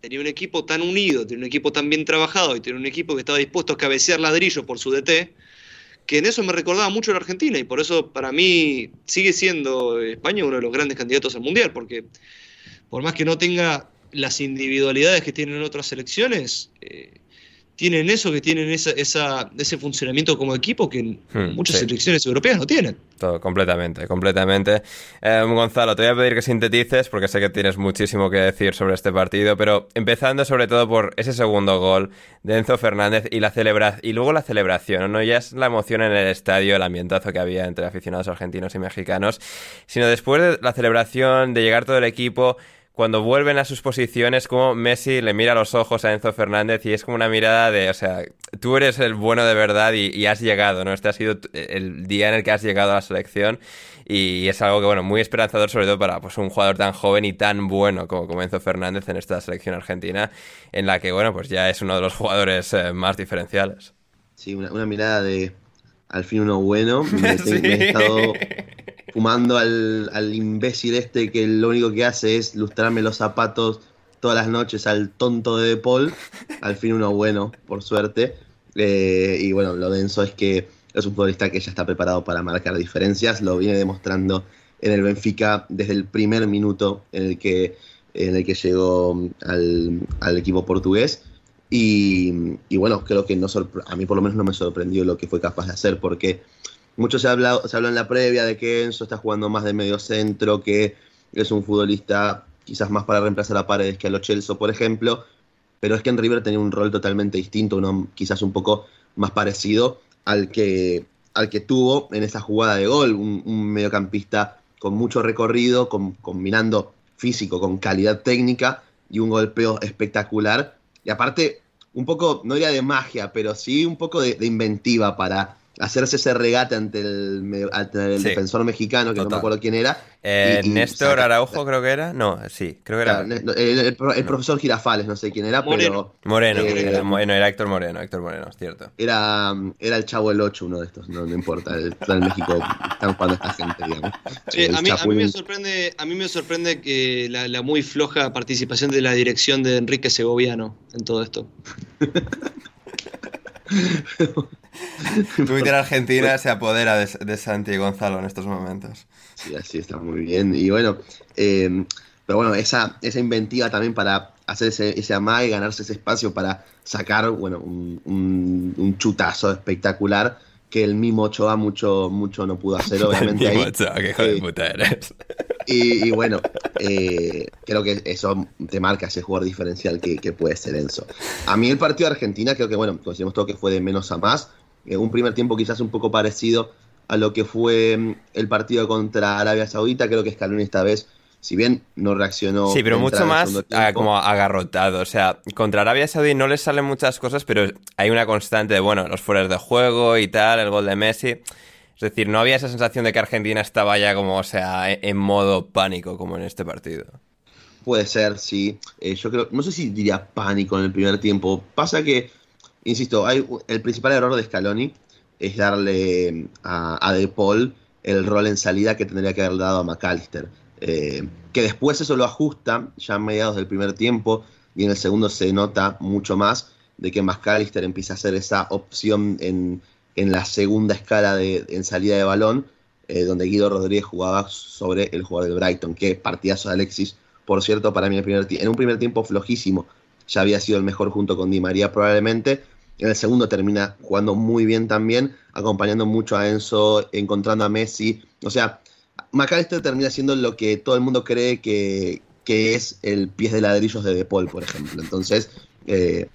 Speaker 2: tenía un equipo tan unido, tenía un equipo tan bien trabajado y tenía un equipo que estaba dispuesto a cabecear ladrillo por su DT, que en eso me recordaba mucho a la Argentina y por eso para mí sigue siendo España uno de los grandes candidatos al Mundial, porque por más que no tenga las individualidades que tienen otras selecciones, eh, tienen eso, que tienen esa, esa, ese funcionamiento como equipo que hmm, muchas sí. selecciones europeas no tienen.
Speaker 1: Todo, completamente, completamente. Eh, Gonzalo, te voy a pedir que sintetices porque sé que tienes muchísimo que decir sobre este partido, pero empezando sobre todo por ese segundo gol de Enzo Fernández y la celebra y luego la celebración, no ya es la emoción en el estadio, el ambientazo que había entre aficionados argentinos y mexicanos, sino después de la celebración, de llegar todo el equipo, cuando vuelven a sus posiciones, como Messi le mira a los ojos a Enzo Fernández y es como una mirada de, o sea, tú eres el bueno de verdad y, y, has llegado, ¿no? Este ha sido el día en el que has llegado a la selección y es algo que, bueno, muy esperanzador sobre todo para pues, un jugador tan joven y tan bueno como, como Enzo Fernández en esta selección argentina, en la que, bueno, pues ya es uno de los jugadores eh, más diferenciales.
Speaker 3: Sí, una, una mirada de al fin uno bueno. Me, sí. me he estado fumando al, al, imbécil este que lo único que hace es lustrarme los zapatos todas las noches al tonto de De Paul. Al fin uno bueno, por suerte. Eh, y bueno, lo denso es que es un futbolista que ya está preparado para marcar diferencias. Lo viene demostrando en el Benfica desde el primer minuto en el que, en el que llegó al, al equipo portugués. Y, y, bueno, creo que no a mí por lo menos no me sorprendió lo que fue capaz de hacer, porque mucho se ha hablado, se habló en la previa de que Enzo está jugando más de medio centro, que es un futbolista quizás más para reemplazar a Paredes que a Lo Celso, por ejemplo, pero es que en River tenía un rol totalmente distinto, uno quizás un poco más parecido al que, al que tuvo en esa jugada de gol, un, mediocampista con mucho recorrido, combinando físico con calidad técnica y un golpeo espectacular. Y aparte, un poco, no diría de magia, pero sí un poco de inventiva para hacerse ese regate ante el, ante el
Speaker 1: Sí.
Speaker 3: defensor mexicano, que no me acuerdo quién era.
Speaker 1: Eh,
Speaker 3: y- y
Speaker 1: Néstor
Speaker 3: saca-
Speaker 1: Araujo creo que era. No, sí, creo que era.
Speaker 3: Claro, el, el pro- el profesor Girafales, no sé quién era,
Speaker 2: Moreno.
Speaker 1: Moreno,
Speaker 3: Eh,
Speaker 1: era, Mo- no, era Héctor Moreno, Héctor Moreno, es cierto.
Speaker 3: pero era, era el Chavo el 8, uno de estos, no, no importa. El, en México están jugando esta gente, digamos. El
Speaker 2: a, mí, a mí
Speaker 3: Chapulín.
Speaker 2: me sorprende, a mí me sorprende que la, la muy floja participación de la dirección de Enrique Segoviano en todo esto.
Speaker 1: Twitter Argentina se apodera de, de Santi Gonzalo en estos momentos.
Speaker 3: Sí, así está muy bien. Y bueno, eh, pero bueno, esa, esa inventiva también para hacer ese, ese amague, ganarse ese espacio para sacar, bueno, un, un- un chutazo espectacular que el mismo Ochoa mucho, mucho no pudo hacer, obviamente. ahí.
Speaker 1: Timo Ochoa, qué hijo de puta eres.
Speaker 3: Y, y bueno, eh, creo que eso te marca ese jugador diferencial que, que puede ser Enzo. A mí el partido de Argentina, creo que, bueno, consideramos todo que fue de menos a más. Eh, un primer tiempo quizás un poco parecido a lo que fue mm, el partido contra Arabia Saudita. Creo que Scaloni esta vez, si bien no reaccionó.
Speaker 1: Sí, pero mucho más ah, como agarrotado. O sea, contra Arabia Saudí no les salen muchas cosas, pero hay una constante de, bueno, los fueras de juego y tal, el gol de Messi. Es decir, no había esa sensación de que Argentina estaba ya como, o sea, en- en modo pánico como en este partido.
Speaker 3: Puede ser, sí. Eh, yo creo, no sé si diría pánico en el primer tiempo. Pasa que, insisto, hay, el principal error de Scaloni es darle a, a De Paul el rol en salida que tendría que haber dado a McAllister. Eh, que después eso lo ajusta ya a mediados del primer tiempo y en el segundo se nota mucho más de que McAllister empieza a hacer esa opción en, en la segunda escala de, en salida de balón, eh, donde Guido Rodríguez jugaba sobre el jugador del Brighton, que partidazo de Alexis, por cierto, para mí en un primer tiempo flojísimo, ya había sido el mejor junto con Di María probablemente, en el segundo termina jugando muy bien también, acompañando mucho a Enzo, encontrando a Messi, o sea, McAllister termina siendo lo que todo el mundo cree que, que es el pies de ladrillos de De Paul, por ejemplo. Entonces, eh,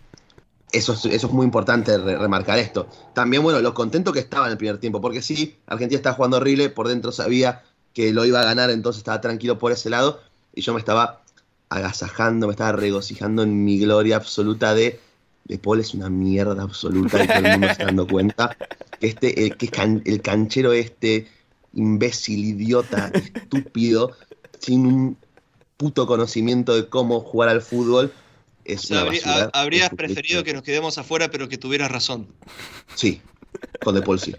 Speaker 3: eso, es, eso es muy importante re- remarcar esto. También, bueno, lo contento que estaba en el primer tiempo, porque sí, Argentina estaba jugando horrible, por dentro sabía que lo iba a ganar, entonces estaba tranquilo por ese lado, y yo me estaba agasajando, me estaba regocijando en mi gloria absoluta de De Paul es una mierda absoluta y todo el mundo está dando cuenta que este, que el canchero este, imbécil, idiota, estúpido, sin un puto conocimiento de cómo jugar al fútbol,
Speaker 2: O
Speaker 3: es
Speaker 2: sea,
Speaker 3: una basura.
Speaker 2: ha- habrías
Speaker 3: Es
Speaker 2: preferido que nos quedemos afuera, pero que tuvieras razón.
Speaker 3: Sí, con De Paul sí.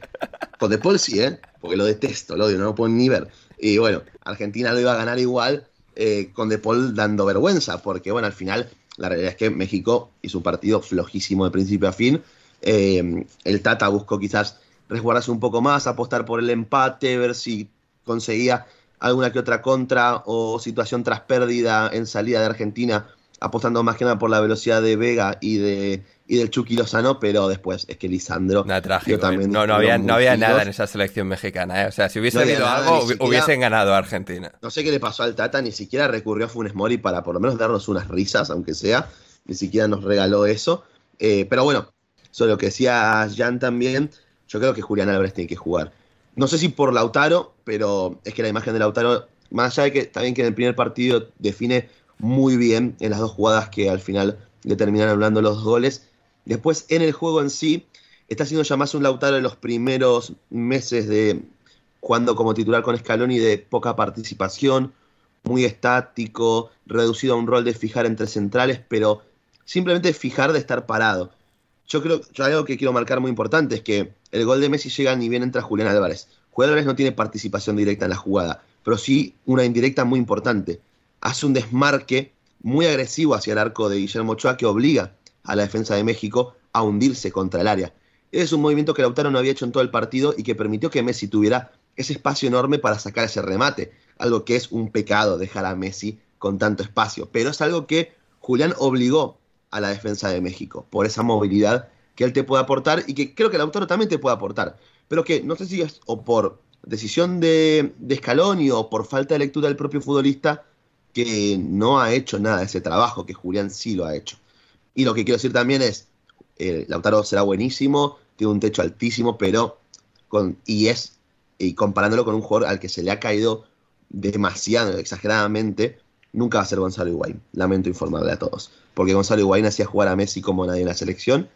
Speaker 3: Con De Paul sí, ¿eh? Porque lo detesto, lo odio, no lo puedo ni ver. Y bueno, Argentina lo iba a ganar igual eh, con De Paul dando vergüenza, porque bueno, al final la realidad es que México hizo un partido flojísimo de principio a fin. Eh, el Tata buscó quizás resguardarse un poco más, apostar por el empate, ver si conseguía alguna que otra contra o situación tras pérdida en salida de Argentina, apostando más que nada por la velocidad de Vega y de y del Chucky Lozano, pero después es que Lisandro
Speaker 1: Nada trágico. ¿eh?
Speaker 3: también
Speaker 1: No, había, no nada en esa selección mexicana. ¿eh? O sea, si hubiese
Speaker 3: No
Speaker 1: habido algo,
Speaker 3: siquiera-
Speaker 1: hubiesen ganado a Argentina.
Speaker 3: No sé qué le pasó al Tata, ni siquiera recurrió a Funes Mori para por lo menos darnos unas risas, aunque sea. Ni siquiera nos regaló eso. Eh, pero bueno, sobre lo que decía Jan también, yo creo que Julián Álvarez tiene que jugar. No sé si por Lautaro, pero es que la imagen de Lautaro, más allá de que también que en el primer partido define muy bien en las dos jugadas que al final le terminaron hablando los goles, después en el juego en sí, está siendo ya más un Lautaro de los primeros meses de jugando como titular con Scaloni de poca participación, muy estático, reducido a un rol de fijar entre centrales, pero simplemente fijar de estar parado. Yo creo, yo algo que quiero marcar muy importante es que el gol de Messi llega ni bien entra Julián Álvarez. Julián Álvarez no tiene participación directa en la jugada, pero sí una indirecta muy importante. Hace un desmarque muy agresivo hacia el arco de Guillermo Ochoa que obliga a la defensa de México a hundirse contra el área. Ese es un movimiento que Lautaro no había hecho en todo el partido y que permitió que Messi tuviera ese espacio enorme para sacar ese remate. Algo que es un pecado dejar a Messi con tanto espacio. Pero es algo que Julián obligó a la defensa de México por esa movilidad que él te puede aportar y que creo que Lautaro también te puede aportar. Pero que no sé si es o por decisión de, de Scaloni o por falta de lectura del propio futbolista que no ha hecho nada de ese trabajo, que Julián sí lo ha hecho. Y lo que quiero decir también es, eh, Lautaro será buenísimo, tiene un techo altísimo, pero con, y es, y comparándolo con un jugador al que se le ha caído demasiado, exageradamente, nunca va a ser Gonzalo Higuaín. Lamento informarle a todos. Porque Gonzalo Higuaín hacía jugar a Messi como nadie en la selección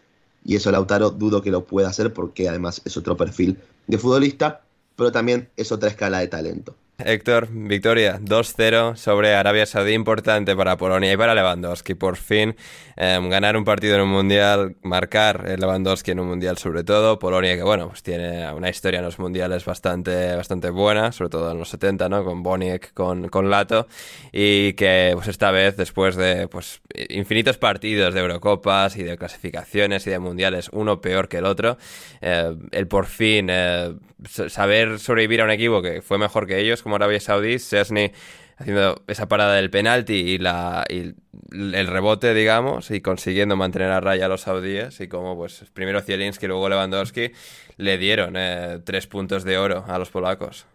Speaker 3: y eso Lautaro dudo que lo pueda hacer porque además es otro perfil de futbolista, pero también es otra escala de talento.
Speaker 1: Héctor, victoria 2-0 sobre Arabia Saudí, importante para Polonia y para Lewandowski. Por fin em, ganar un partido en un mundial, marcar Lewandowski en un mundial sobre todo. Polonia que, bueno, pues tiene una historia en los mundiales bastante, bastante buena, sobre todo en los 70, ¿no? Con Boniek, con, con Lato. Y que, pues esta vez, después de pues infinitos partidos de Eurocopas y de clasificaciones y de mundiales, uno peor que el otro, eh, el por fin eh, saber sobrevivir a un equipo que fue mejor que ellos como Arabia Saudí, Sesni haciendo esa parada del penalti y, la, el rebote, digamos, y consiguiendo mantener a raya a los saudíes, y como pues primero Zielinski y luego Lewandowski le dieron eh, tres puntos de oro a los polacos.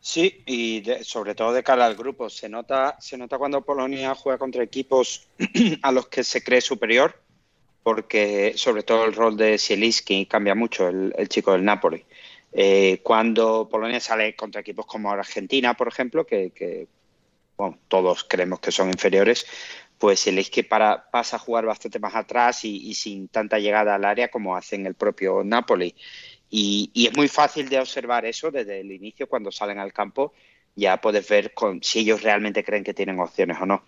Speaker 4: Sí, y sobre todo de cara al grupo. Se nota, se nota cuando Polonia juega contra equipos a los que se cree superior, porque sobre todo el rol de Zielinski cambia mucho, el, el chico del Napoli. Eh, cuando Polonia sale contra equipos como Argentina, por ejemplo, que, todos creemos que son inferiores, pues el que para, pasa a jugar bastante más atrás y, sin tanta llegada al área como hacen el propio Napoli. Y, es muy fácil de observar eso desde el inicio, cuando salen al campo, ya puedes ver con, si ellos realmente creen que tienen opciones o no.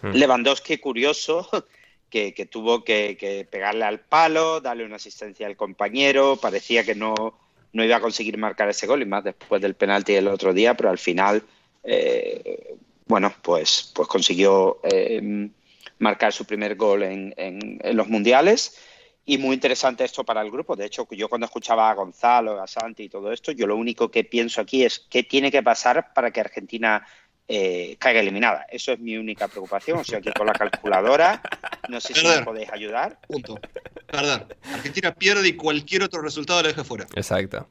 Speaker 4: Hmm. Lewandowski, curioso, que, tuvo que, pegarle al palo, darle una asistencia al compañero, parecía que no, no iba a conseguir marcar ese gol y más después del penalti del otro día, pero al final, eh, bueno, pues, pues consiguió eh, marcar su primer gol en, los mundiales. Y muy interesante esto para el grupo. De hecho, yo cuando escuchaba a Gonzalo, a Santi y todo esto, yo lo único que pienso aquí es qué tiene que pasar para que Argentina eh, caiga eliminada. Eso es mi única preocupación. O sea, que con la calculadora, no sé si me podéis ayudar.
Speaker 2: Punto. Perdón. Argentina pierde y cualquier otro resultado la deja fuera.
Speaker 1: Exacto.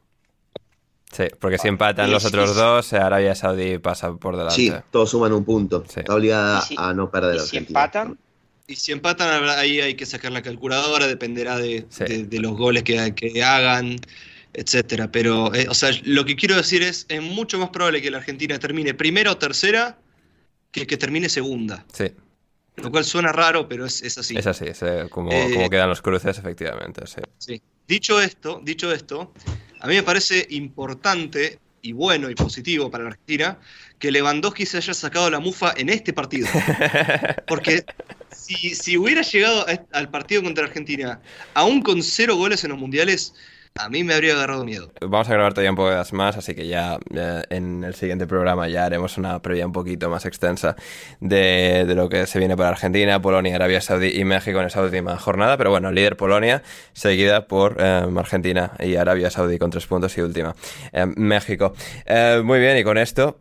Speaker 1: Sí, porque si empatan los otros dos, Arabia Saudí pasa por delante.
Speaker 3: Sí, todos suman un punto. Está obligada a no perder.
Speaker 4: ¿Y si empatan?
Speaker 2: Y si empatan, ahí hay que sacar la calculadora, dependerá de, los goles que, que hagan etcétera. Pero, eh, o sea, lo que quiero decir es, es mucho más probable que la Argentina termine primera o tercera que que termine segunda.
Speaker 1: Sí.
Speaker 2: Lo cual suena raro, pero es, así.
Speaker 1: Es así, es eh, como, como, quedan los cruces, efectivamente. Sí.
Speaker 2: sí. Dicho esto, dicho esto, a mí me parece importante y bueno y positivo para la Argentina que Lewandowski se haya sacado la mufa en este partido. Porque si, si hubiera llegado al partido contra Argentina, aún con cero goles en los mundiales, a mí me habría agarrado miedo.
Speaker 1: Vamos a grabar todavía un poco más, así que ya en el siguiente programa ya haremos una previa un poquito más extensa de, lo que se viene para Argentina, Polonia, Arabia Saudí y México en esa última jornada. Pero bueno, líder Polonia, seguida por eh, Argentina y Arabia Saudí con tres puntos y última eh, México. Eh, muy bien, y con esto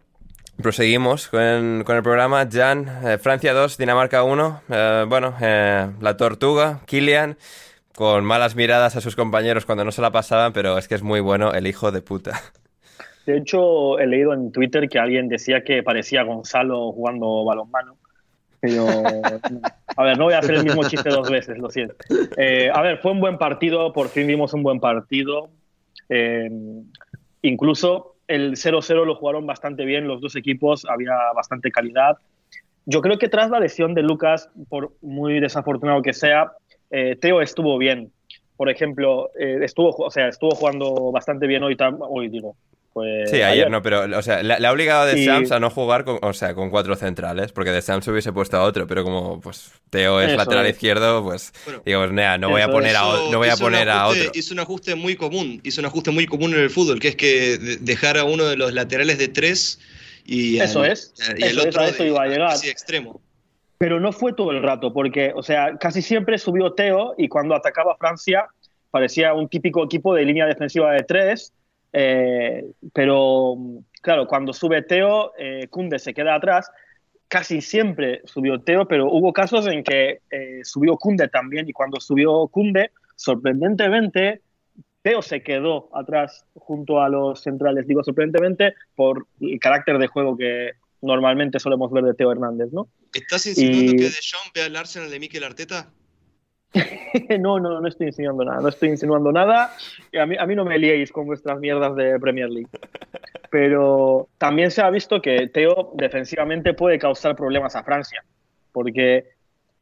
Speaker 1: Proseguimos con, con, el programa. Jan, Francia 2, Dinamarca 1. bueno, la Tortuga, Kilian con malas miradas a sus compañeros cuando no se la pasaban, pero es que es muy bueno el hijo de puta.
Speaker 5: De hecho, he leído en Twitter que alguien decía que parecía Gonzalo jugando balonmano. Pero, a ver, no voy a hacer el mismo chiste dos veces, lo siento. Eh, a ver, fue un buen partido, por fin vimos un buen partido. Eh, incluso el 0-0 lo jugaron bastante bien los dos equipos, había bastante calidad. Yo creo que tras la lesión de Lucas, por muy desafortunado que sea, eh, Teo estuvo bien. Por ejemplo, eh, estuvo, o sea, estuvo jugando bastante bien hoy, hoy digo. Pues,
Speaker 1: sí, ayer, no, pero o sea, le, ha obligado a De Sams a no jugar con, o sea, con cuatro centrales, porque De Sams hubiese puesto a otro, pero como pues Teo es lateral izquierdo, pues digamos, no voy a poner a, no voy a, poner a otro.
Speaker 2: Hizo un ajuste muy común, hizo un ajuste muy común en el fútbol, que es que dejar a uno de los laterales de tres y,
Speaker 5: eso es,
Speaker 2: y el otro
Speaker 5: eso iba a llegar.
Speaker 2: extremo
Speaker 5: pero no fue todo el rato, porque, o sea, casi siempre subió Teo y cuando atacaba Francia parecía un típico equipo de línea defensiva de tres, eh, pero claro, cuando sube Teo, eh, Kunde se queda atrás. Casi siempre subió Teo, pero hubo casos en que eh, subió Kunde también y cuando subió Kunde, sorprendentemente, Teo se quedó atrás junto a los centrales. Digo sorprendentemente por el carácter de juego que normalmente solemos ver de Teo Hernández, ¿no?
Speaker 2: ¿Estás insinuando que De Jong ve al Arsenal de Mikel Arteta?
Speaker 5: no, no, no estoy insinuando nada, no estoy insinuando nada. A mí, a mí no me liéis con vuestras mierdas de Premier League. Pero también se ha visto que Teo defensivamente puede causar problemas a Francia, porque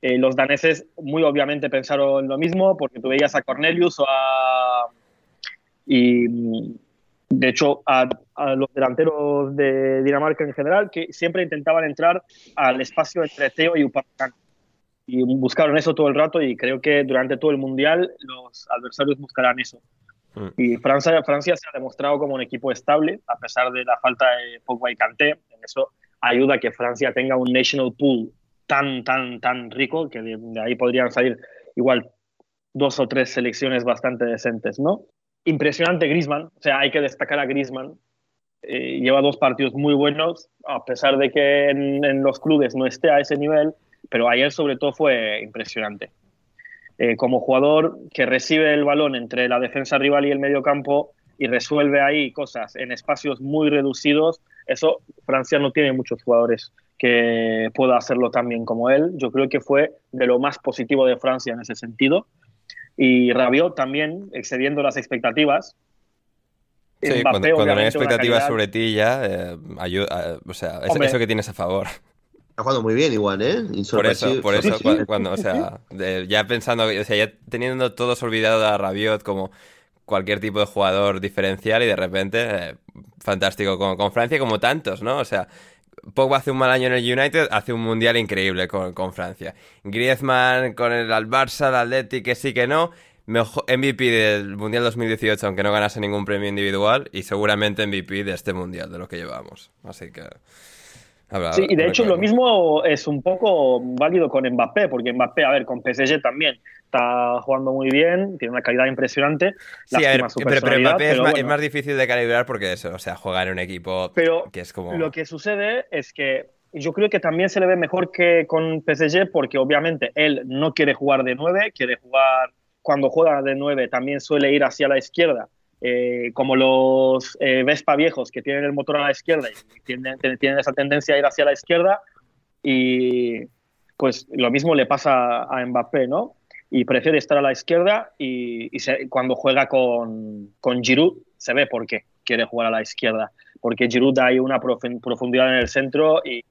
Speaker 5: Eh, los daneses muy obviamente pensaron lo mismo porque tú veías a Cornelius o a... Y de hecho a, a los delanteros de Dinamarca en general que siempre intentaban entrar al espacio entre Teo y Upamecano y buscaron eso todo el rato y creo que durante todo el mundial los adversarios buscarán eso.
Speaker 1: Mm.
Speaker 5: Y Francia, Francia se ha demostrado como un equipo estable a pesar de la falta de Pogba y Kanté. En eso ayuda a que Francia tenga un national pool tan, tan, tan rico que de, de ahí podrían salir igual dos o tres selecciones bastante decentes, ¿no? Impresionante Griezmann, o sea, hay que destacar a Griezmann. Eh, lleva dos partidos muy buenos, a pesar de que en, en los clubes no esté a ese nivel, pero ayer sobre todo fue impresionante. Eh, como jugador que recibe el balón entre la defensa rival y el medio campo y resuelve ahí cosas en espacios muy reducidos, eso Francia no tiene muchos jugadores que pueda hacerlo tan bien como él. Yo creo que fue de lo más positivo de Francia en ese sentido. Y Rabiot también, excediendo las expectativas.
Speaker 1: Sí,
Speaker 5: Mbappé,
Speaker 1: cuando, cuando no hay expectativas sobre ti ya, eh, ayuda, eh, o sea, es eso que tienes a favor.
Speaker 3: Está jugando muy bien igual, ¿eh?
Speaker 1: Por eso, por eso, cuando, o sea, de- ya pensando, o sea, ya teniendo todos olvidado a Rabiot como cualquier tipo de jugador diferencial y de repente, eh, fantástico con, con Francia como tantos, ¿no? O sea, Pogba hace un mal año en el United, hace un mundial increíble con, con Francia. Griezmann con el al Barça, el Atleti, que sí que no. Mejor, MVP del Mundial 2018, aunque no ganase ningún premio individual, y seguramente MVP de este Mundial, de lo que llevamos. Así que... habrá-
Speaker 5: Sí, y de hecho lo mismo es un poco válido con Mbappé, porque Mbappé, a ver, con PSG también está jugando muy bien, tiene una calidad impresionante.
Speaker 1: Sí, a ver, pero, pero Mbappé es,
Speaker 5: pero
Speaker 1: más,
Speaker 5: bueno.
Speaker 1: es más difícil de calibrar porque eso, o sea, jugar en un equipo
Speaker 5: Pero
Speaker 1: que es como...
Speaker 5: Lo que sucede es que yo creo que también se le ve mejor que con PSG porque obviamente él no quiere jugar de 9, quiere jugar cuando juega de 9 también suele ir hacia la izquierda, eh, como los eh, Vespa viejos que tienen el motor a la izquierda y tienen, tienen esa tendencia a ir hacia la izquierda y pues lo mismo le pasa a Mbappé, ¿no? Y prefiere estar a la izquierda y, cuando juega con, con Giroud se ve por qué quiere jugar a la izquierda. Porque Giroud hay una profundidad en el centro y,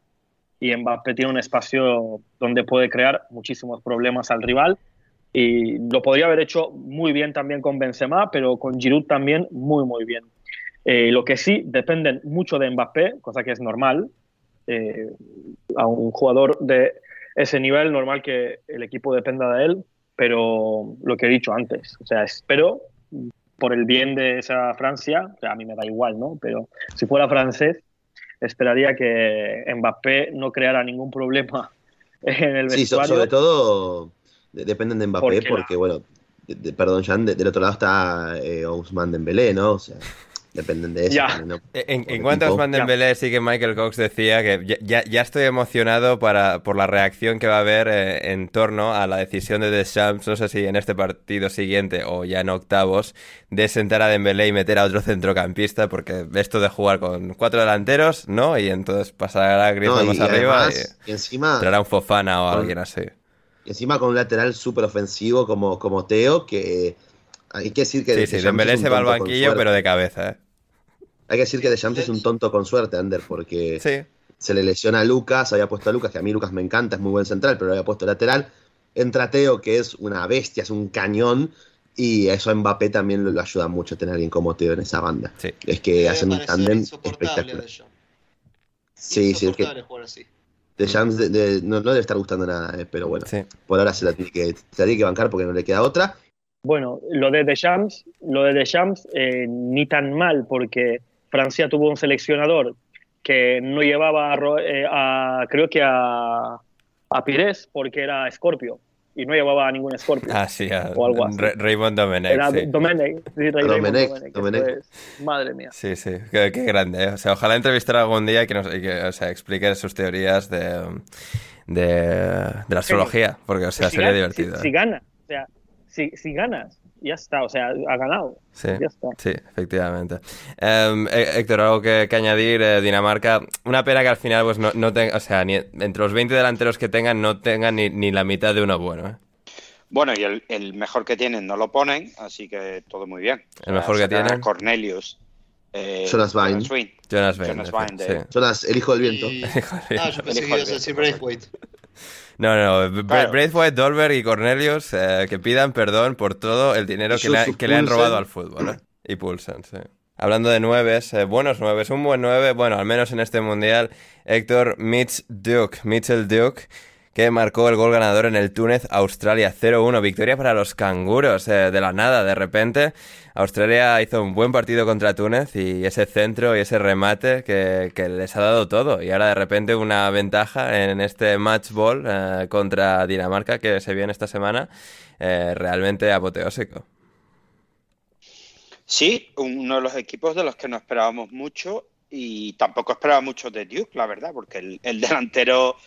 Speaker 5: y Mbappé tiene un espacio donde puede crear muchísimos problemas al rival. Y lo podría haber hecho muy bien también con Benzema, pero con Giroud también muy muy bien. Eh, lo que sí dependen mucho de Mbappé, cosa que es normal, eh, a un jugador de ese nivel normal que el equipo dependa de él, pero lo que he dicho antes, o sea, espero por el bien de esa Francia, o sea, a mí me da igual, ¿no? Pero si fuera francés, esperaría que Mbappé no creara ningún problema en el
Speaker 3: Sí,
Speaker 5: vestuario.
Speaker 3: sobre todo de- dependen de Mbappé
Speaker 5: Porque
Speaker 3: porque,
Speaker 5: la-
Speaker 3: bueno, de- de- perdón, Jan, de- del otro lado está eh, Ousmane Dembélé, ¿no? O sea, dependen de eso. ¿no?
Speaker 1: En, cuanto a. Ousmane Dembélé, sí que Michael Cox decía que ya, ya- ya estoy emocionado para, por la reacción que va a haber eh, en torno a la decisión de Deschamps, no sé si en este partido siguiente o ya en octavos, de sentar a Dembélé y meter a otro centrocampista, porque esto de jugar con cuatro delanteros, ¿no? Y entonces pasará Griezmann
Speaker 3: No, y
Speaker 1: más arriba
Speaker 3: además, y encima,
Speaker 1: y traerá un Fofana o
Speaker 3: Con-
Speaker 1: alguien así.
Speaker 3: y encima con un lateral súper ofensivo como, como Teo, que hay que decir que
Speaker 1: Sí, sí,
Speaker 3: Deschamps
Speaker 1: Dembélé se va al banquillo, pero de cabeza, ¿eh?
Speaker 3: Hay que decir que Deschamps es un tonto con suerte, Ander, porque
Speaker 1: Sí.
Speaker 3: se le lesiona a Lucas, había puesto a Lucas, que a mí Lucas me encanta, es muy buen central, pero lo había puesto lateral. Entra Teo, que es una bestia, es un cañón, y eso a Mbappé también lo, lo ayuda mucho tener a alguien como Teo en esa banda.
Speaker 1: Sí.
Speaker 3: Es que hacen un tándem espectacular.
Speaker 2: de.
Speaker 3: Sí, sí, es que
Speaker 2: jugar así.
Speaker 3: Deschamps de- de- no, no debe estar gustando nada, eh, pero bueno,
Speaker 1: Sí.
Speaker 3: por ahora se la tiene que, se la tiene que bancar porque no le queda otra.
Speaker 5: Bueno, lo de Deschamps, lo de Deschamps eh, ni tan mal porque Francia tuvo un seleccionador que no llevaba a, Ro- eh, a- creo que a, a Pires porque era Scorpio y no llevaba a ningún Scorpio.
Speaker 1: Ah, sí, a
Speaker 5: O algo así.
Speaker 1: Ra- Raymond Domenech,
Speaker 5: era
Speaker 1: sí.
Speaker 5: Domenech, sí,
Speaker 3: Domenech,
Speaker 5: Domenech,
Speaker 3: Domenech.
Speaker 5: esto es- madre mía.
Speaker 1: Sí, sí, qué, qué grande. ¿eh? O sea, ojalá entrevistar algún día y que nos y que, o sea, explique sus teorías de, de, de la astrología, porque, o sea,
Speaker 5: si,
Speaker 1: sería divertido.
Speaker 5: si, si ganas, o sea, si, si ganas, ya está, o sea, ha ganado.
Speaker 1: Sí,
Speaker 5: Ya está.
Speaker 1: sí, efectivamente. Hé- Héctor, algo que, que añadir, eh, Dinamarca, una pena que al final, pues no, no tenga, o sea, ni, entre los 20 delanteros que tengan, no tengan ni, ni la mitad de uno bueno, ¿eh?
Speaker 4: Bueno, y el, el mejor que tienen no lo ponen, así que todo muy bien.
Speaker 1: El mejor que
Speaker 4: sacan a
Speaker 1: tienen.
Speaker 4: Cornelius. eh,
Speaker 3: Jonas Vine.
Speaker 4: Vine.
Speaker 1: Jonas Vane,
Speaker 4: Jonas Vine,
Speaker 1: sí.
Speaker 4: de-
Speaker 3: Jonas, el hijo del viento.
Speaker 2: Y-. Ah, yo pensé
Speaker 4: El
Speaker 2: que ibas a decir. Braithwaite.
Speaker 1: No, no, Braithwaite, Dolberg y Cornelius eh, que pidan perdón por todo el dinero que le, han robado al fútbol. ¿eh? Y Pulsen, sí. Hablando de nueves, eh, buenos nueves, un buen nueve, bueno, al menos en este mundial, Héctor Mitch Duke, Mitchell Duke, que marcó el gol ganador en el Túnez, Australia 0-1. Victoria para los canguros, eh, de la nada, de repente. Australia hizo un buen partido contra Túnez y ese centro y ese remate que, les ha dado todo. Y ahora de repente una ventaja en este match ball eh, contra Dinamarca que se viene esta semana, eh, realmente apoteósico.
Speaker 4: Sí, uno de los equipos de los que no esperábamos mucho y tampoco esperaba mucho de Duke, la verdad, porque el delantero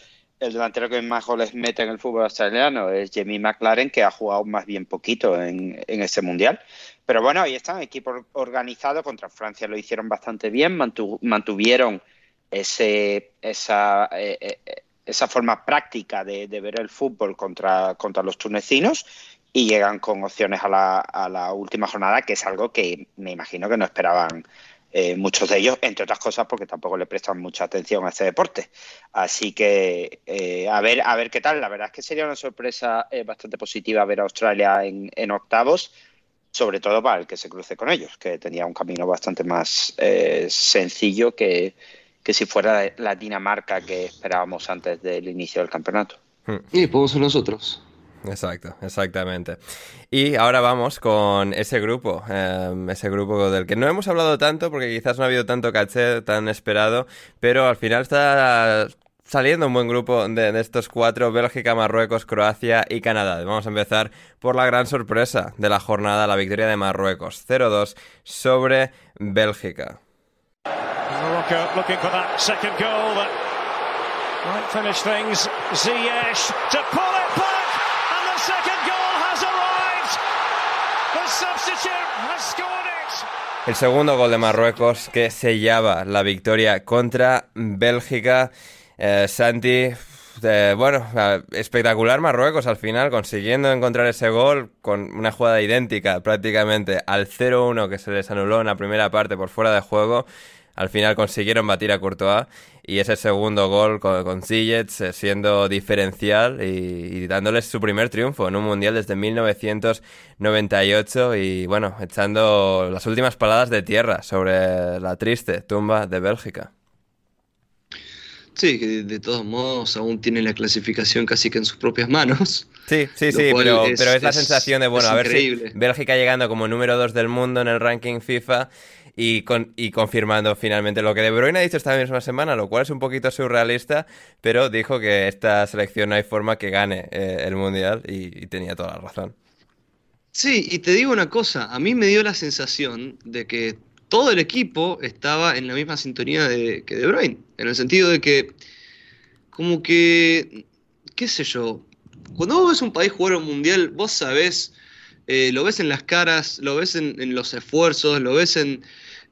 Speaker 4: el delantero que más goles mete en el fútbol australiano es Jamie McLaren, que ha jugado más bien poquito en, en ese mundial. Pero bueno, ahí están, equipo organizado contra Francia lo hicieron bastante bien, mantuvieron ese, esa, eh, eh, esa forma práctica de, de, ver el fútbol contra, contra los tunecinos y llegan con opciones a la, a la última jornada, que es algo que me imagino que no esperaban eh, muchos de ellos, entre otras cosas, porque tampoco le prestan mucha atención a este deporte. Así que eh, a ver, a ver qué tal. La verdad es que sería una sorpresa eh, bastante positiva ver a Australia en, octavos, sobre todo para el que se cruce con ellos, que tenía un camino bastante más sencillo que, que si fuera la Dinamarca que esperábamos antes del inicio del campeonato.
Speaker 2: Y podemos ser nosotros.
Speaker 1: Exacto, exactamente. Y ahora vamos con ese grupo, em, ese grupo del que no hemos hablado tanto porque quizás no ha habido tanto caché tan esperado, pero al final está saliendo un buen grupo de, estos cuatro, Bélgica, Marruecos, Croacia y Canadá. Vamos a empezar por la gran sorpresa de la jornada, la victoria de Marruecos, 0-2 sobre Bélgica. El segundo gol de Marruecos que sellaba la victoria contra Bélgica. Eh, Santi, eh, bueno, eh, espectacular Marruecos al final, consiguiendo encontrar ese gol con una jugada idéntica prácticamente al 0-1 que se les anuló en la primera parte por fuera de juego. Al final consiguieron batir a Courtois y ese segundo gol con, con eh, siendo diferencial y, dándoles su primer triunfo en un mundial desde 1998 y bueno, echando las últimas paladas de tierra sobre la triste tumba de Bélgica.
Speaker 2: Sí, que de todos modos aún tiene la clasificación casi que en sus propias manos.
Speaker 1: Sí, sí, sí, pero es, la sensación de, bueno, a ver si Bélgica llegando como número 2 del mundo en el ranking FIFA y, con, y confirmando finalmente lo que De Bruyne ha dicho esta misma semana, lo cual es un poquito surrealista, pero dijo que esta selección no hay forma que gane eh, el Mundial y, tenía toda la razón.
Speaker 2: Sí, y te digo una cosa, a mí me dio la sensación de que todo el equipo estaba en la misma sintonía de, que De Bruyne, en el sentido de que, como que, qué sé yo, cuando vos ves un país jugar un mundial, vos sabés, eh, lo ves en las caras, lo ves en los esfuerzos, lo ves en,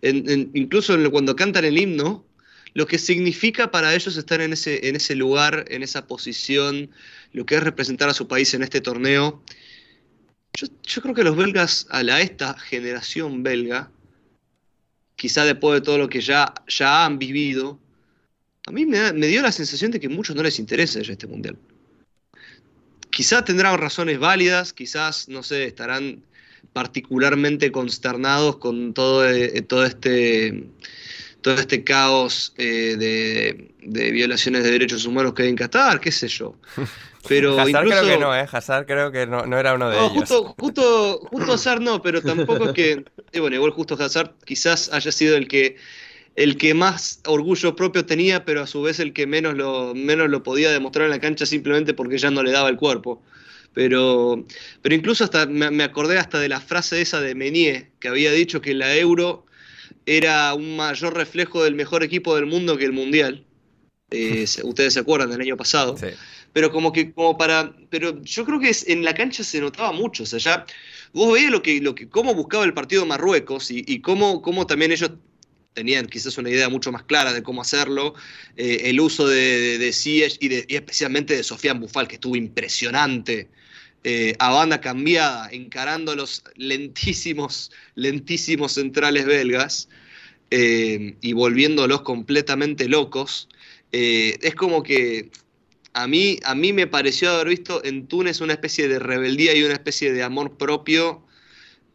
Speaker 2: incluso cuando cantan el himno, lo que significa para ellos estar en ese, lugar, en esa posición, lo que es representar a su país en este torneo. Yo, creo que los belgas, a esta generación belga, quizá después de todo lo que ya, ya han vivido, a mí me, me dio la sensación de que muchos no les interesa este mundial. Quizás tendrán razones válidas, quizás, no sé, estarán particularmente consternados con todo, eh, todo este todo este caos eh, de, violaciones de derechos humanos que hay en Qatar, qué sé yo.
Speaker 1: Pero Hazard creo que no, ¿eh? Hazard creo que no, era uno de ellos.
Speaker 2: Justo, justo, justo Hazard no, pero tampoco es que... bueno, igual justo Hazard quizás haya sido el que el que más orgullo propio tenía, pero a su vez el que menos lo, menos lo podía demostrar en la cancha simplemente porque ya no le daba el cuerpo. Pero, pero incluso hasta me, acordé hasta de la frase esa de Menier, que había dicho que la Euro era un mayor reflejo del mejor equipo del mundo que el Mundial. Eh, ustedes se acuerdan del año pasado. Pero como que, como para. Pero yo creo que en la cancha se notaba mucho. O sea, ya. Vos veías lo que, lo que, cómo buscaba el partido Marruecos y, y cómo, cómo también ellos tenían quizás una idea mucho más clara de cómo hacerlo. Eh, el uso de, de, y, especialmente de Sofía Bufal, que estuvo impresionante eh, a banda cambiada, encarando los lentísimos, lentísimos centrales belgas eh, y volviéndolos completamente locos, eh, es como que a mí, a mí me pareció haber visto en Túnez una especie de rebeldía y una especie de amor propio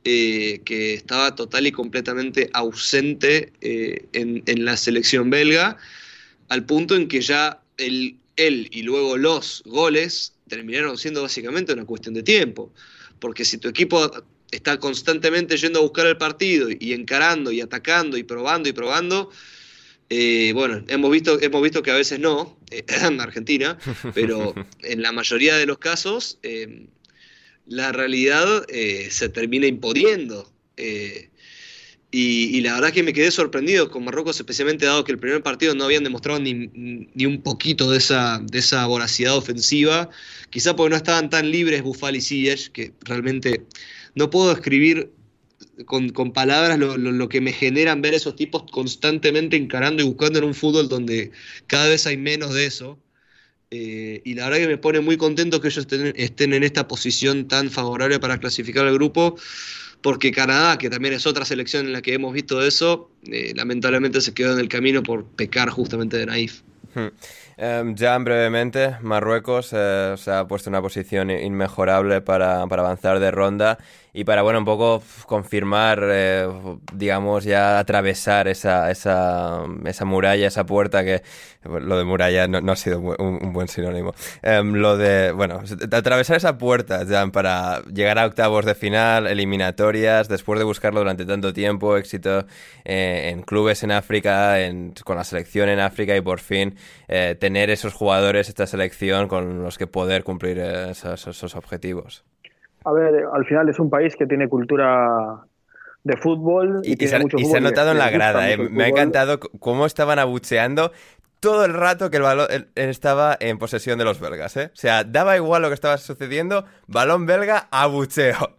Speaker 2: eh, que estaba total y completamente ausente eh, en, en la selección belga, al punto en que ya el, él y luego los goles terminaron siendo básicamente una cuestión de tiempo. Porque si tu equipo está constantemente yendo a buscar el partido y encarando y atacando y probando y probando, eh, bueno, hemos visto, hemos visto que a veces no, en Argentina, pero en la mayoría de los casos eh, la realidad eh, se termina imponiendo. Eh, y, la verdad que me quedé sorprendido con Marruecos, especialmente dado que el primer partido no habían demostrado ni, ni un poquito de esa, de esa voracidad ofensiva, quizá porque no estaban tan libres Bufal y Ziyech, que realmente no puedo escribir con, con palabras lo, lo- lo que me generan ver esos tipos constantemente encarando y buscando en un fútbol donde cada vez hay menos de eso. Eh, y la verdad que me pone muy contento que ellos estén, en esta posición tan favorable para clasificar al grupo, porque Canadá, que también es otra selección en la que hemos visto eso, eh, lamentablemente se quedó en el camino por pecar justamente de naif.
Speaker 1: Em, ya brevemente, Marruecos eh, se ha puesto en una posición inmejorable para, para avanzar de ronda y para, bueno, un poco confirmar, eh, digamos, ya atravesar esa, esa, esa muralla, esa puerta que, lo de muralla no, ha sido un, un buen sinónimo. Em, lo de, bueno, atravesar esa puerta ya para llegar a octavos de final, eliminatorias, después de buscarlo durante tanto tiempo, éxito eh, en clubes en África, en- con la selección en África y por fin eh, tener esos jugadores, esta selección con los que poder cumplir esos objetivos.
Speaker 5: A ver, al final es un país que tiene cultura de fútbol y,
Speaker 1: Y, y
Speaker 5: tiene
Speaker 1: se, ha-
Speaker 5: mucho
Speaker 1: y se ha notado en la grada, eh. me ha encantado cómo estaban abucheando todo el rato que el balón estaba en posesión de los belgas, ¿eh? O sea, daba igual lo que estaba sucediendo, balón belga, abucheo.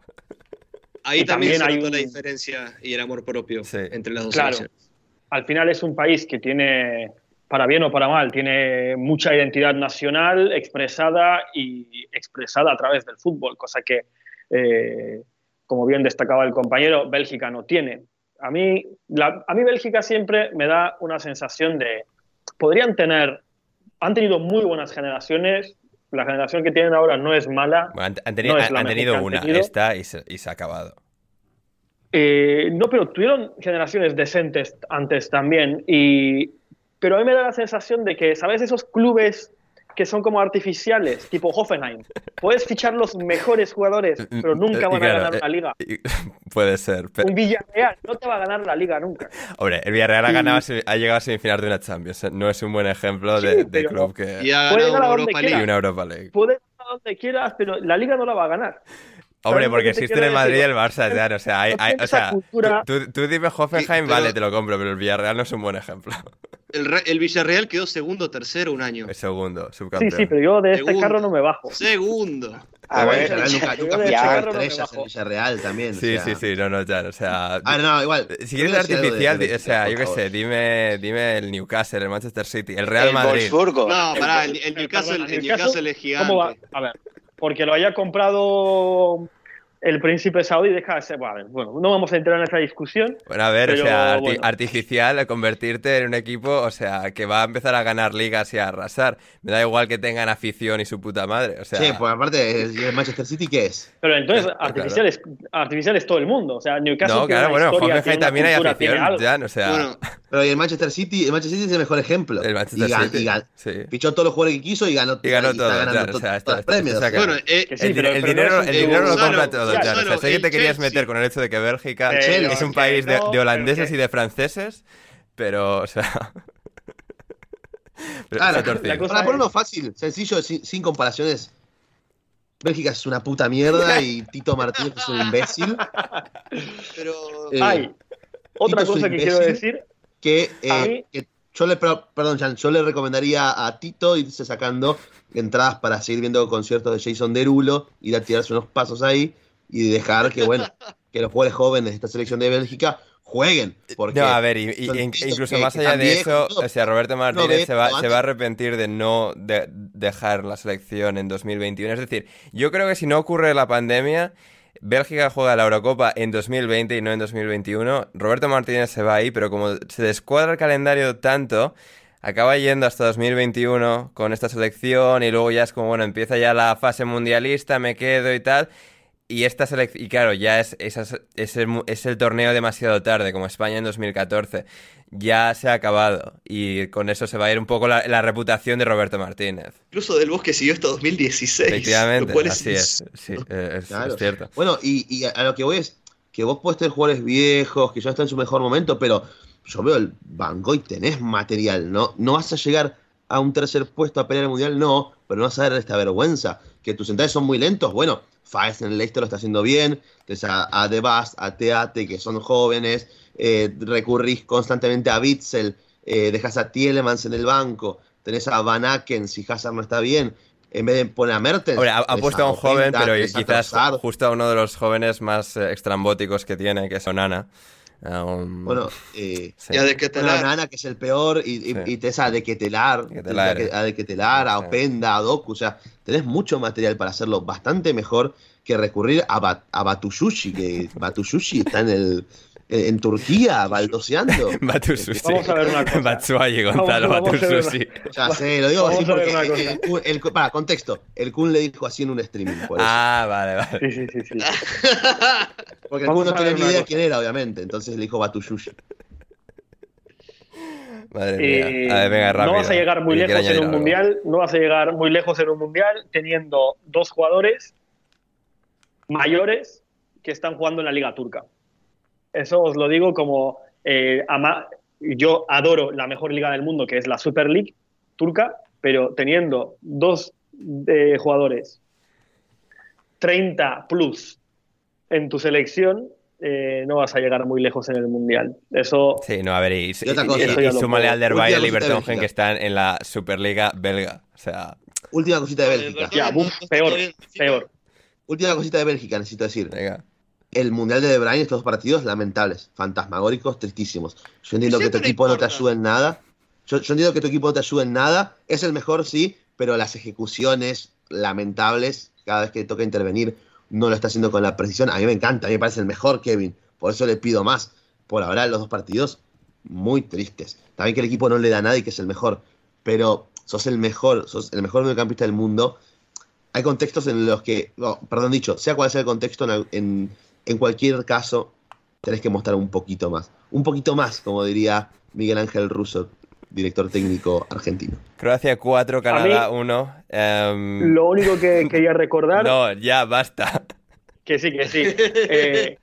Speaker 2: Ahí
Speaker 5: Y
Speaker 2: también,
Speaker 5: también
Speaker 2: se
Speaker 5: hay
Speaker 2: notó la diferencia y el amor propio
Speaker 1: Sí.
Speaker 2: entre las dos
Speaker 5: Claro.
Speaker 2: selecciones.
Speaker 5: Al final es un país que tiene, para bien o para mal, tiene mucha identidad nacional expresada y expresada a través del fútbol, cosa que, eh, como bien destacaba el compañero, Bélgica no tiene. A mí, la- a mí Bélgica siempre me da una sensación de, podrían tener, han tenido muy buenas generaciones, la generación que tienen ahora no es mala,
Speaker 1: Bueno, han, han teni-
Speaker 5: No es
Speaker 1: han-
Speaker 5: la
Speaker 1: han
Speaker 5: mejor
Speaker 1: tenido una,
Speaker 5: tenido.
Speaker 1: esta y se, y se ha acabado.
Speaker 5: Eh, no, pero tuvieron generaciones decentes antes también. Y, pero a mí me da la sensación de que, ¿sabes? Esos clubes que son como artificiales, tipo Hoffenheim. Puedes fichar los mejores jugadores, pero nunca
Speaker 1: Y
Speaker 5: van
Speaker 1: claro,
Speaker 5: a ganar
Speaker 1: eh,
Speaker 5: una liga.
Speaker 1: puede ser. pe-
Speaker 5: Un Villarreal no te va a ganar la liga nunca.
Speaker 1: Hombre, el Villarreal ha,
Speaker 5: Y-
Speaker 1: ganado, semi- ha llegado a semifinal de una Champions. eh, No es un buen ejemplo
Speaker 5: Sí,
Speaker 1: de, de
Speaker 5: pero-
Speaker 1: club que...
Speaker 2: Y ha
Speaker 5: Puede
Speaker 2: ganado
Speaker 5: ganar
Speaker 2: una
Speaker 5: donde
Speaker 2: Europa
Speaker 1: y
Speaker 2: League.
Speaker 1: una Europa League.
Speaker 5: Puedes ganar donde quieras, pero la liga no la va a ganar.
Speaker 1: Hombre,
Speaker 5: ¿Sabes lo
Speaker 1: porque
Speaker 5: que te
Speaker 1: existen el Madrid y
Speaker 5: decir?
Speaker 1: el Barça, ya, o sea, hay,
Speaker 5: No
Speaker 1: hay- o sea,
Speaker 5: cultura.
Speaker 1: tú, tú- tú dime Hoffenheim,
Speaker 2: Sí,
Speaker 1: vale, te lo compro, pero el Villarreal no es un buen ejemplo.
Speaker 2: El, el Villarreal quedó segundo o tercero un año.
Speaker 1: Es segundo,
Speaker 5: Sí,
Speaker 1: subcampeón.
Speaker 5: sí, pero yo de este
Speaker 2: Segundo.
Speaker 5: carro no me bajo.
Speaker 2: Segundo.
Speaker 4: A ver,
Speaker 3: nunca,
Speaker 5: yo
Speaker 3: fichó
Speaker 4: Villarreal
Speaker 5: no
Speaker 3: en
Speaker 5: bajo.
Speaker 3: Villarreal también. o
Speaker 1: Sí,
Speaker 3: sea.
Speaker 1: sí, sí, no, no, ya, o sea...
Speaker 3: Ah, no, igual.
Speaker 1: Si quieres
Speaker 3: de-
Speaker 1: artificial,
Speaker 3: de
Speaker 1: o sea, yo qué sé, dime, dime el Newcastle, el Manchester City, el Real
Speaker 4: el
Speaker 1: Madrid.
Speaker 4: Wolfsburgo.
Speaker 2: No,
Speaker 4: El
Speaker 2: pará, el, el Newcastle, el
Speaker 5: Newcastle,
Speaker 2: Newcastle es gigante.
Speaker 5: ¿Cómo va? A ver, porque lo haya comprado el príncipe saudí, deja de ser. Vale, bueno, no vamos a entrar en esa discusión.
Speaker 1: Bueno, a ver, o sea, arti-
Speaker 5: bueno.
Speaker 1: artificial, convertirte en un equipo, o sea, que va a empezar a ganar ligas y a arrasar. Me da igual que tengan afición y su puta madre, o sea...
Speaker 3: Sí, pues aparte, ¿y el Manchester City qué es?
Speaker 5: Pero entonces,
Speaker 1: Claro.
Speaker 5: artificial, es, artificial es todo el mundo. O sea, Newcastle.
Speaker 1: no,
Speaker 5: tiene
Speaker 1: claro,
Speaker 5: una
Speaker 1: bueno,
Speaker 5: historia,
Speaker 1: Hoffenheim
Speaker 5: tiene una
Speaker 1: también hay afición, ya, o sea...
Speaker 2: Bueno,
Speaker 3: Pero y el Manchester City, el Manchester City es el mejor ejemplo.
Speaker 1: El Manchester
Speaker 3: y
Speaker 1: City,
Speaker 3: y
Speaker 1: sí.
Speaker 3: Fichó todos los jugadores que quiso y ganó,
Speaker 1: Y ganó todo, claro, o sea, está-
Speaker 3: los premios.
Speaker 1: está- está
Speaker 3: o sea,
Speaker 2: bueno, eh,
Speaker 5: Que sí,
Speaker 1: el,
Speaker 5: pero-
Speaker 1: el
Speaker 5: pero
Speaker 1: dinero, el lo compra todo,
Speaker 2: ya,
Speaker 1: ya, o sea,
Speaker 2: Gonzalo,
Speaker 1: sé que te querías
Speaker 2: Chelsea.
Speaker 1: meter con el hecho de que Bélgica
Speaker 3: Chelsea.
Speaker 1: es un país de,
Speaker 5: no,
Speaker 1: de holandeses
Speaker 5: pero
Speaker 1: y de franceses, pero, o sea... pero
Speaker 3: Ah, la-
Speaker 5: la cosa-
Speaker 3: para ponerlo fácil, sencillo, sin, sin comparaciones. Bélgica es una puta mierda y Tito Martínez es un imbécil.
Speaker 2: pero.
Speaker 3: Eh,
Speaker 5: Hay otra
Speaker 3: Tito es
Speaker 5: cosa que quiero decir.
Speaker 3: que, eh, que yo le per- perdón, Jan, yo le recomendaría a Tito irse sacando entradas para seguir viendo conciertos de Jason Derulo, ir a tirarse unos pasos ahí y dejar que bueno, que los jugadores jóvenes de esta selección de Bélgica jueguen. Porque
Speaker 1: No, a ver, y- incluso
Speaker 3: que-
Speaker 1: más allá de eso,
Speaker 3: todo.
Speaker 1: o sea, Roberto Martínez se, va, se va a arrepentir de no de- dejar la selección en 2021. Es decir, yo creo que si no ocurre la pandemia, Bélgica juega la Eurocopa en 2020 y no en 2021. Roberto Martínez se va ahí, pero como se descuadra el calendario tanto, acaba yendo hasta 2021 con esta selección y luego ya es como, bueno, empieza ya la fase mundialista, me quedo y tal. Y esta selección, y claro, ya es, es, es, el, es el torneo demasiado tarde, como España en 2014. Ya se ha acabado. Y con eso se va a ir un poco la, la reputación de Roberto Martínez.
Speaker 2: Incluso del Bosque siguió hasta 2016.
Speaker 1: Efectivamente,
Speaker 2: lo cual
Speaker 1: así es. Sí, eh, es,
Speaker 3: Claro.
Speaker 1: es cierto.
Speaker 3: Bueno, y, y a lo que voy es que vos podés tener jugadores viejos, que ya están en su mejor momento, pero yo veo el Van Gogh, tenés material, ¿no? No vas a llegar a un tercer puesto a pelear el mundial, no, pero no vas a dar esta vergüenza. Que tus centrales son muy lentos, bueno, Faes en el Leicester lo está haciendo bien, tenés a, a De Bast, a Teate, que son jóvenes, eh, recurrís constantemente a Bitzel, eh, dejas a Tielemans en el banco, tenés a Van Aken si Hazard no está bien, en vez de poner a Mertens.
Speaker 1: Hombre, ha, ha puesto a un joven, pero
Speaker 3: a
Speaker 1: quizás
Speaker 3: Trossard.
Speaker 1: justo a uno de los jóvenes más eh, extrambóticos que tiene, que es Onana. Um,
Speaker 3: Bueno, eh,
Speaker 1: sí.
Speaker 2: Ya de que
Speaker 3: a Nana, que es el peor, y, y,
Speaker 1: Sí.
Speaker 3: y tenés a De tenés a De Ketelar, a
Speaker 1: Sí.
Speaker 3: Openda, a Doku, o sea, tenés mucho material para hacerlo bastante mejor que recurrir a, Bat, a Batuyushi, que Batuyushi está en el en, en Turquía, baldoseando.
Speaker 1: Batusushi.
Speaker 5: Vamos a ver una cosa.
Speaker 1: Batshuayi, Gonzalo,
Speaker 5: Vamos- vamos a ver
Speaker 1: Batusushi.
Speaker 3: Ya sé, lo digo
Speaker 5: Vamos
Speaker 3: así porque el, el para, contexto, el Kun le dijo así en un streaming, por eso.
Speaker 1: Ah, vale, vale.
Speaker 5: Sí, sí, sí, sí.
Speaker 3: porque el Kun no tenía ni idea
Speaker 5: cosa.
Speaker 3: quién era, obviamente, entonces le dijo Batuyushi.
Speaker 1: Madre mía.
Speaker 5: Eh,
Speaker 1: A ver, venga, rápido.
Speaker 5: no vas a llegar muy lejos en un
Speaker 1: algo.
Speaker 5: mundial, no vas a llegar muy lejos en un mundial teniendo dos jugadores mayores que están jugando en la liga turca. Eso os lo digo como eh, ama- yo adoro la mejor liga del mundo, que es la Super League turca, pero teniendo dos eh, jugadores 30 plus en tu selección, eh, no vas a llegar muy lejos en el mundial. Eso
Speaker 1: Sí, no, a ver, y,
Speaker 3: Y
Speaker 1: y- y- y súmale al Derby y Libertongen que están en la Superliga belga. O sea,
Speaker 3: Última cosita de
Speaker 2: Eh,
Speaker 3: Bélgica.
Speaker 5: Ya, peor, peor.
Speaker 3: Última cosita de Bélgica, necesito decir.
Speaker 1: venga.
Speaker 3: El Mundial de De Bruyne, estos dos partidos, lamentables, fantasmagóricos, tristísimos. Yo entiendo que tu equipo no te ayuda en nada. Yo, yo entiendo que tu equipo no te ayuda en nada. Es el mejor, sí, pero las ejecuciones lamentables, cada vez que toca intervenir, no lo está haciendo con la precisión. A mí me encanta, a mí me parece el mejor Kevin. Por eso le pido más. Por ahora, los dos partidos, muy tristes. También que el equipo no le da nada y que es el mejor. Pero sos el mejor, sos el mejor mediocampista del mundo hay contextos en los que, no, perdón dicho, sea cual sea el contexto, en, en, en cualquier caso, tenés que mostrar un poquito más. Un poquito más, como diría Miguel Ángel Russo, director técnico argentino.
Speaker 1: Croacia 4, Canadá 1. em,
Speaker 5: Lo único que quería recordar,
Speaker 1: no, ya, basta.
Speaker 5: que sí, que sí. Eh,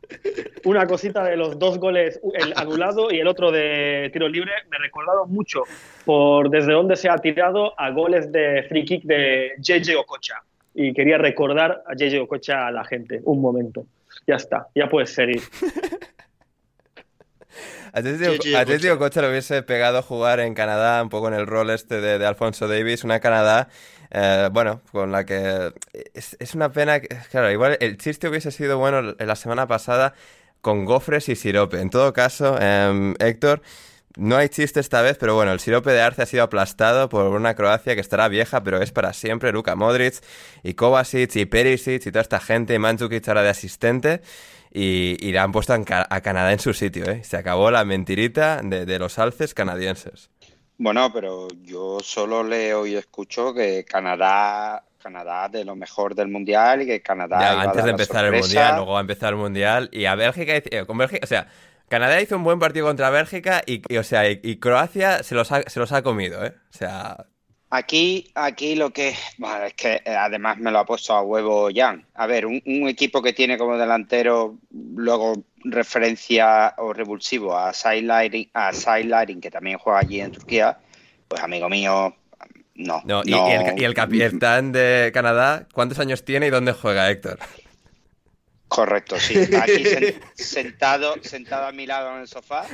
Speaker 5: una cosita de los dos goles, el anulado y el otro de tiro libre, me recordaron mucho por desde dónde se ha tirado a goles de free kick de JJ Okocha. Y quería recordar a JJ Okocha a la gente. Un momento. Ya está, ya puedes seguir.
Speaker 1: Atlético, Atlético Cocha lo hubiese pegado a jugar en Canadá, un poco en el rol este de, de Alfonso Davis, una Canadá, eh, bueno, con la que es, es una pena, que, claro, igual el chiste hubiese sido bueno la semana pasada con Gofres y Sirope. En todo caso, em, Héctor, no hay chiste esta vez, pero bueno, el Sirope de Arce ha sido aplastado por una Croacia que estará vieja, pero es para siempre, Luka Modric y Kovacic y Perisic y toda esta gente, y Mandzukic ahora de asistente. Y, y le han puesto ca- a Canadá en su sitio, ¿eh? Se acabó la mentirita de, de los alces canadienses.
Speaker 4: Bueno, pero yo solo leo y escucho que Canadá, Canadá de lo mejor del mundial y que Canadá
Speaker 1: Ya, antes de
Speaker 4: la
Speaker 1: empezar el mundial, luego va a empezar el mundial. Y a Bélgica, eh, con Bélgica, o sea, Canadá hizo un buen partido contra Bélgica y, y, o sea, y, y Croacia se los, ha, se los ha comido, ¿eh? O sea,
Speaker 4: Aquí, aquí lo que bueno, es que eh, además me lo ha puesto a huevo Jan. A ver, un, un equipo que tiene como delantero luego referencia o revulsivo a Sidelighting, a Sidelighting, que también juega allí en Turquía, pues amigo mío, no.
Speaker 1: no, y,
Speaker 4: no.
Speaker 1: y el, y el capitán de Canadá, ¿cuántos años tiene y dónde juega Héctor?
Speaker 4: Correcto, sí. Aquí sen- sentado, sentado a mi lado en el sofá,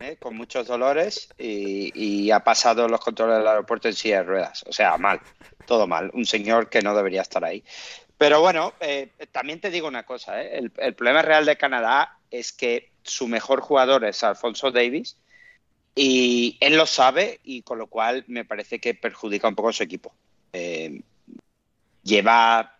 Speaker 4: ¿eh? con muchos dolores, y, y ha pasado los controles del aeropuerto en silla de ruedas. O sea, mal, todo mal. Un señor que no debería estar ahí. Pero bueno, eh, también te digo una cosa, ¿eh? el, el problema real de Canadá es que su mejor jugador es Alfonso Davis, y él lo sabe, y con lo cual me parece que perjudica un poco a su equipo. Eh, lleva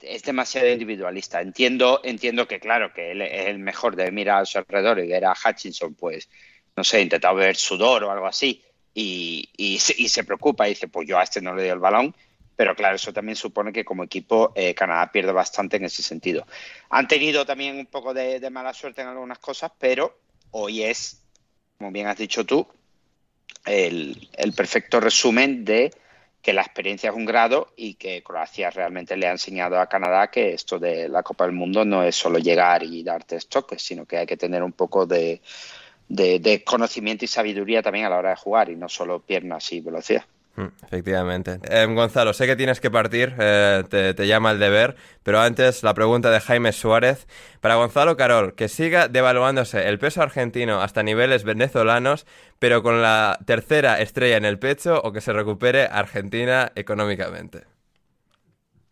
Speaker 4: es demasiado individualista. Entiendo, entiendo que, claro, que él es el mejor de mirar a su alrededor y ver a Hutchinson, pues, no sé, intentado ver sudor o algo así. y, y, se, preocupa y dice, pues yo a este no le doy el balón. Pero claro, eso también supone que como equipo eh, Canadá pierde bastante en ese sentido. Han tenido también un poco de, de, mala suerte en algunas cosas, pero hoy es, como bien has dicho tú, el, el perfecto resumen de que la experiencia es un grado y que Croacia realmente le ha enseñado a Canadá que esto de la Copa del Mundo no es solo llegar y darte toques, sino que hay que tener un poco de, conocimiento y sabiduría también a la hora de jugar y no solo piernas y velocidad.
Speaker 1: Mm, efectivamente. Eh, Gonzalo, sé que tienes que partir, eh, te, te, llama el deber, pero antes la pregunta de Jaime Suárez. Para Gonzalo Carol, que siga devaluándose el peso argentino hasta niveles venezolanos, pero con la tercera estrella en el pecho o que se recupere Argentina económicamente.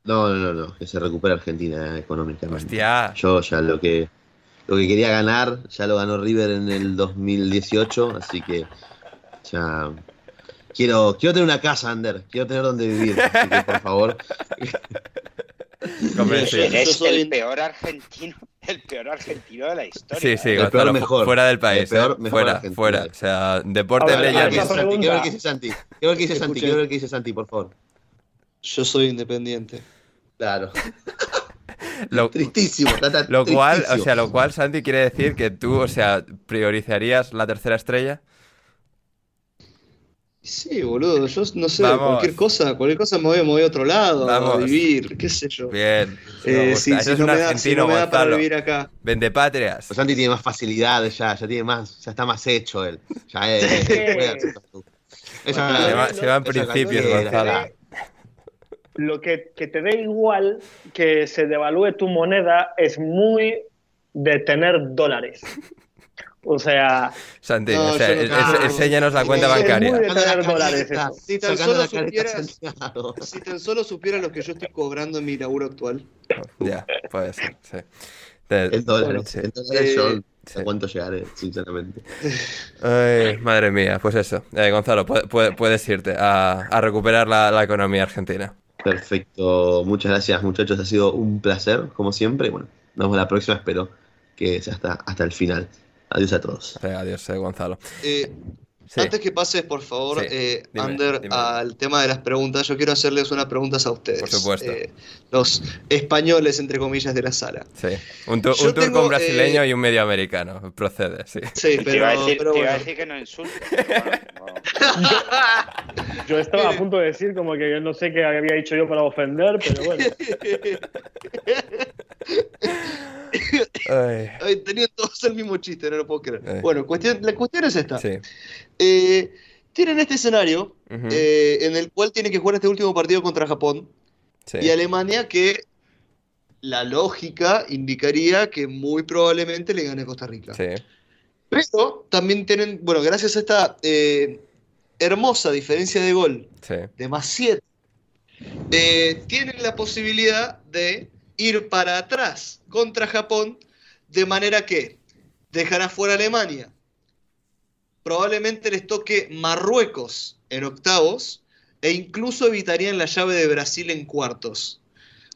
Speaker 3: No, no, no, no, que se recupere Argentina económicamente.
Speaker 1: Hostia.
Speaker 3: Yo ya lo que, lo que quería ganar, ya lo ganó River en el 2018, así que ya Quiero, quiero tener una casa, Ander. Quiero tener donde vivir. Así que, por favor.
Speaker 4: Eres soy... el peor argentino, el peor argentino de la historia.
Speaker 1: Sí, sí,
Speaker 3: el
Speaker 1: Gonzalo,
Speaker 3: peor mejor.
Speaker 1: fuera del país.
Speaker 3: El peor,
Speaker 1: eh.
Speaker 3: mejor
Speaker 1: fuera,
Speaker 3: argentino.
Speaker 1: fuera. O sea, deporte
Speaker 5: ver, pregunta-
Speaker 3: quiero ver qué dice Santi. Quiero ver qué dice Santi. Quiero ver qué dice Santi, por favor.
Speaker 2: Yo soy independiente.
Speaker 3: Claro.
Speaker 1: Lo,
Speaker 3: Tristísimo. está
Speaker 1: lo cual, o sea, lo cual, Santi, quiere decir que tú, o sea, priorizarías la tercera estrella.
Speaker 2: Sí, boludo, yo no sé,
Speaker 1: Vamos.
Speaker 2: cualquier cosa, cualquier cosa me voy, me voy a otro lado, a vivir, qué sé yo.
Speaker 1: Bien.
Speaker 2: Eh, sí, si
Speaker 1: es
Speaker 2: no
Speaker 1: un
Speaker 2: me da, si no me da para vivir acá.
Speaker 1: Vendepatrias.
Speaker 3: Pues Santi tiene más facilidad ya, ya tiene más, ya está más hecho él. Ya es. puede hacer todo. Esa-
Speaker 1: Se va- se va en principios, Gonzalo.
Speaker 5: Lo que, que te dé igual que se devalúe tu moneda es muy de tener dólares. O sea,
Speaker 1: Santi,
Speaker 2: No,
Speaker 1: o sea,
Speaker 2: yo no
Speaker 1: es-
Speaker 2: creo.
Speaker 1: es- enséñanos la cuenta
Speaker 2: Es muy
Speaker 1: bancaria.
Speaker 5: de-
Speaker 3: Sacando la
Speaker 5: tener dólares,
Speaker 3: careta,
Speaker 5: eso.
Speaker 2: Si tan solo supieras-
Speaker 3: Santiago.
Speaker 2: Si tan solo supiera lo que yo estoy cobrando en mi laburo actual.
Speaker 1: Ya, puede ser, sí.
Speaker 2: Eh,
Speaker 3: yo
Speaker 1: sí.
Speaker 3: a cuánto llegaré, sinceramente.
Speaker 1: Ay, madre mía, pues eso. Eh, Gonzalo, pu- pu- puedes irte a, a recuperar la, la economía argentina.
Speaker 3: Perfecto. Muchas gracias, muchachos. Ha sido un placer, como siempre. Bueno, nos vemos la próxima. Espero que sea hasta, hasta el final. Adiós a todos.
Speaker 1: Eh, adiós, eh, Gonzalo.
Speaker 2: Eh,
Speaker 1: Sí.
Speaker 2: Antes que pases, por favor,
Speaker 1: Sí,
Speaker 2: eh,
Speaker 1: dime,
Speaker 2: Ander,
Speaker 1: dime.
Speaker 2: al tema de las preguntas, yo quiero hacerles unas preguntas a ustedes.
Speaker 1: Por supuesto.
Speaker 2: Eh, los españoles, entre comillas, de la sala.
Speaker 1: Sí. Un, tu- un turco,
Speaker 2: tengo,
Speaker 1: un brasileño
Speaker 2: eh,
Speaker 1: y un medio americano. Procede, sí.
Speaker 2: Sí,
Speaker 4: te,
Speaker 2: pero,
Speaker 4: iba a decir,
Speaker 2: pero
Speaker 4: te iba a
Speaker 2: bueno.
Speaker 4: decir que no insultes. bueno, no.
Speaker 5: yo estaba a punto de decir como que yo no sé qué había dicho yo para ofender, pero bueno.
Speaker 1: Ay,
Speaker 2: Tenían todos el mismo chiste, no lo puedo creer. Bueno, cuestión, la cuestión es esta.
Speaker 1: sí.
Speaker 2: Eh, tienen este escenario eh, en el cual tienen que jugar este último partido contra Japón
Speaker 1: sí.
Speaker 2: y Alemania que la lógica indicaría que muy probablemente le gane a Costa Rica.
Speaker 1: Sí.
Speaker 2: Pero también tienen, bueno, gracias a esta eh, hermosa diferencia de gol
Speaker 1: Sí.
Speaker 2: de más 7, tienen la posibilidad de ir para atrás contra Japón, de manera que dejará fuera Alemania. Probablemente les toque Marruecos en octavos e incluso evitarían la llave de Brasil en cuartos.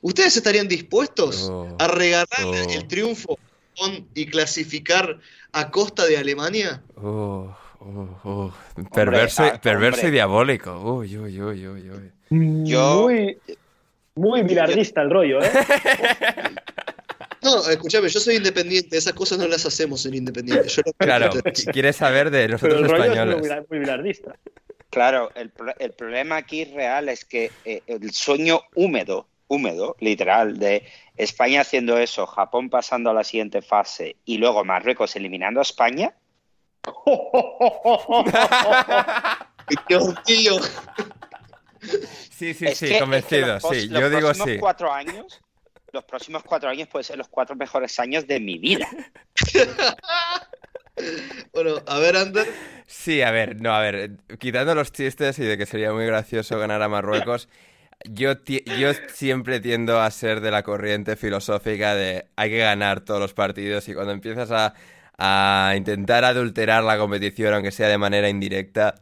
Speaker 2: ¿Ustedes estarían dispuestos
Speaker 1: Oh,
Speaker 2: a regalar
Speaker 1: oh.
Speaker 2: el triunfo con- y clasificar a costa de Alemania?
Speaker 1: Uh. Perverso, y-
Speaker 4: ah,
Speaker 1: perverso y
Speaker 4: hombre.
Speaker 1: diabólico. Uy, uy, uy, uy, uy.
Speaker 4: Yo-
Speaker 5: Muy, bilardista el rollo, ¿eh?
Speaker 2: No, escúchame, yo soy independiente, esas cosas no las hacemos en Independiente. Yo
Speaker 1: Claro, quieres saber de
Speaker 5: Pero
Speaker 1: nosotros
Speaker 5: el rollo es muy,
Speaker 1: españoles.
Speaker 5: bila- muy bilardista.
Speaker 4: Claro, el, el problema aquí real es que eh, el sueño húmedo, húmedo, literal, de España haciendo eso, Japón pasando a la siguiente fase y luego Marruecos eliminando a España,
Speaker 2: ¡Qué horquillo!
Speaker 1: Sí, sí,
Speaker 4: es
Speaker 1: sí,
Speaker 4: que- es que
Speaker 1: convencido,
Speaker 4: los
Speaker 1: sí.
Speaker 4: los
Speaker 1: Yo digo
Speaker 4: próximos
Speaker 1: sí.
Speaker 4: cuatro años, los próximos cuatro años pueden ser los cuatro mejores años de mi vida.
Speaker 2: Bueno, a ver, Ander.
Speaker 1: Sí, a ver, no, a ver, quitando los chistes y de que sería muy gracioso ganar a Marruecos, yo, yo siempre tiendo a ser de la corriente filosófica de hay que ganar todos los partidos y cuando empiezas a, a intentar adulterar la competición, aunque sea de manera indirecta,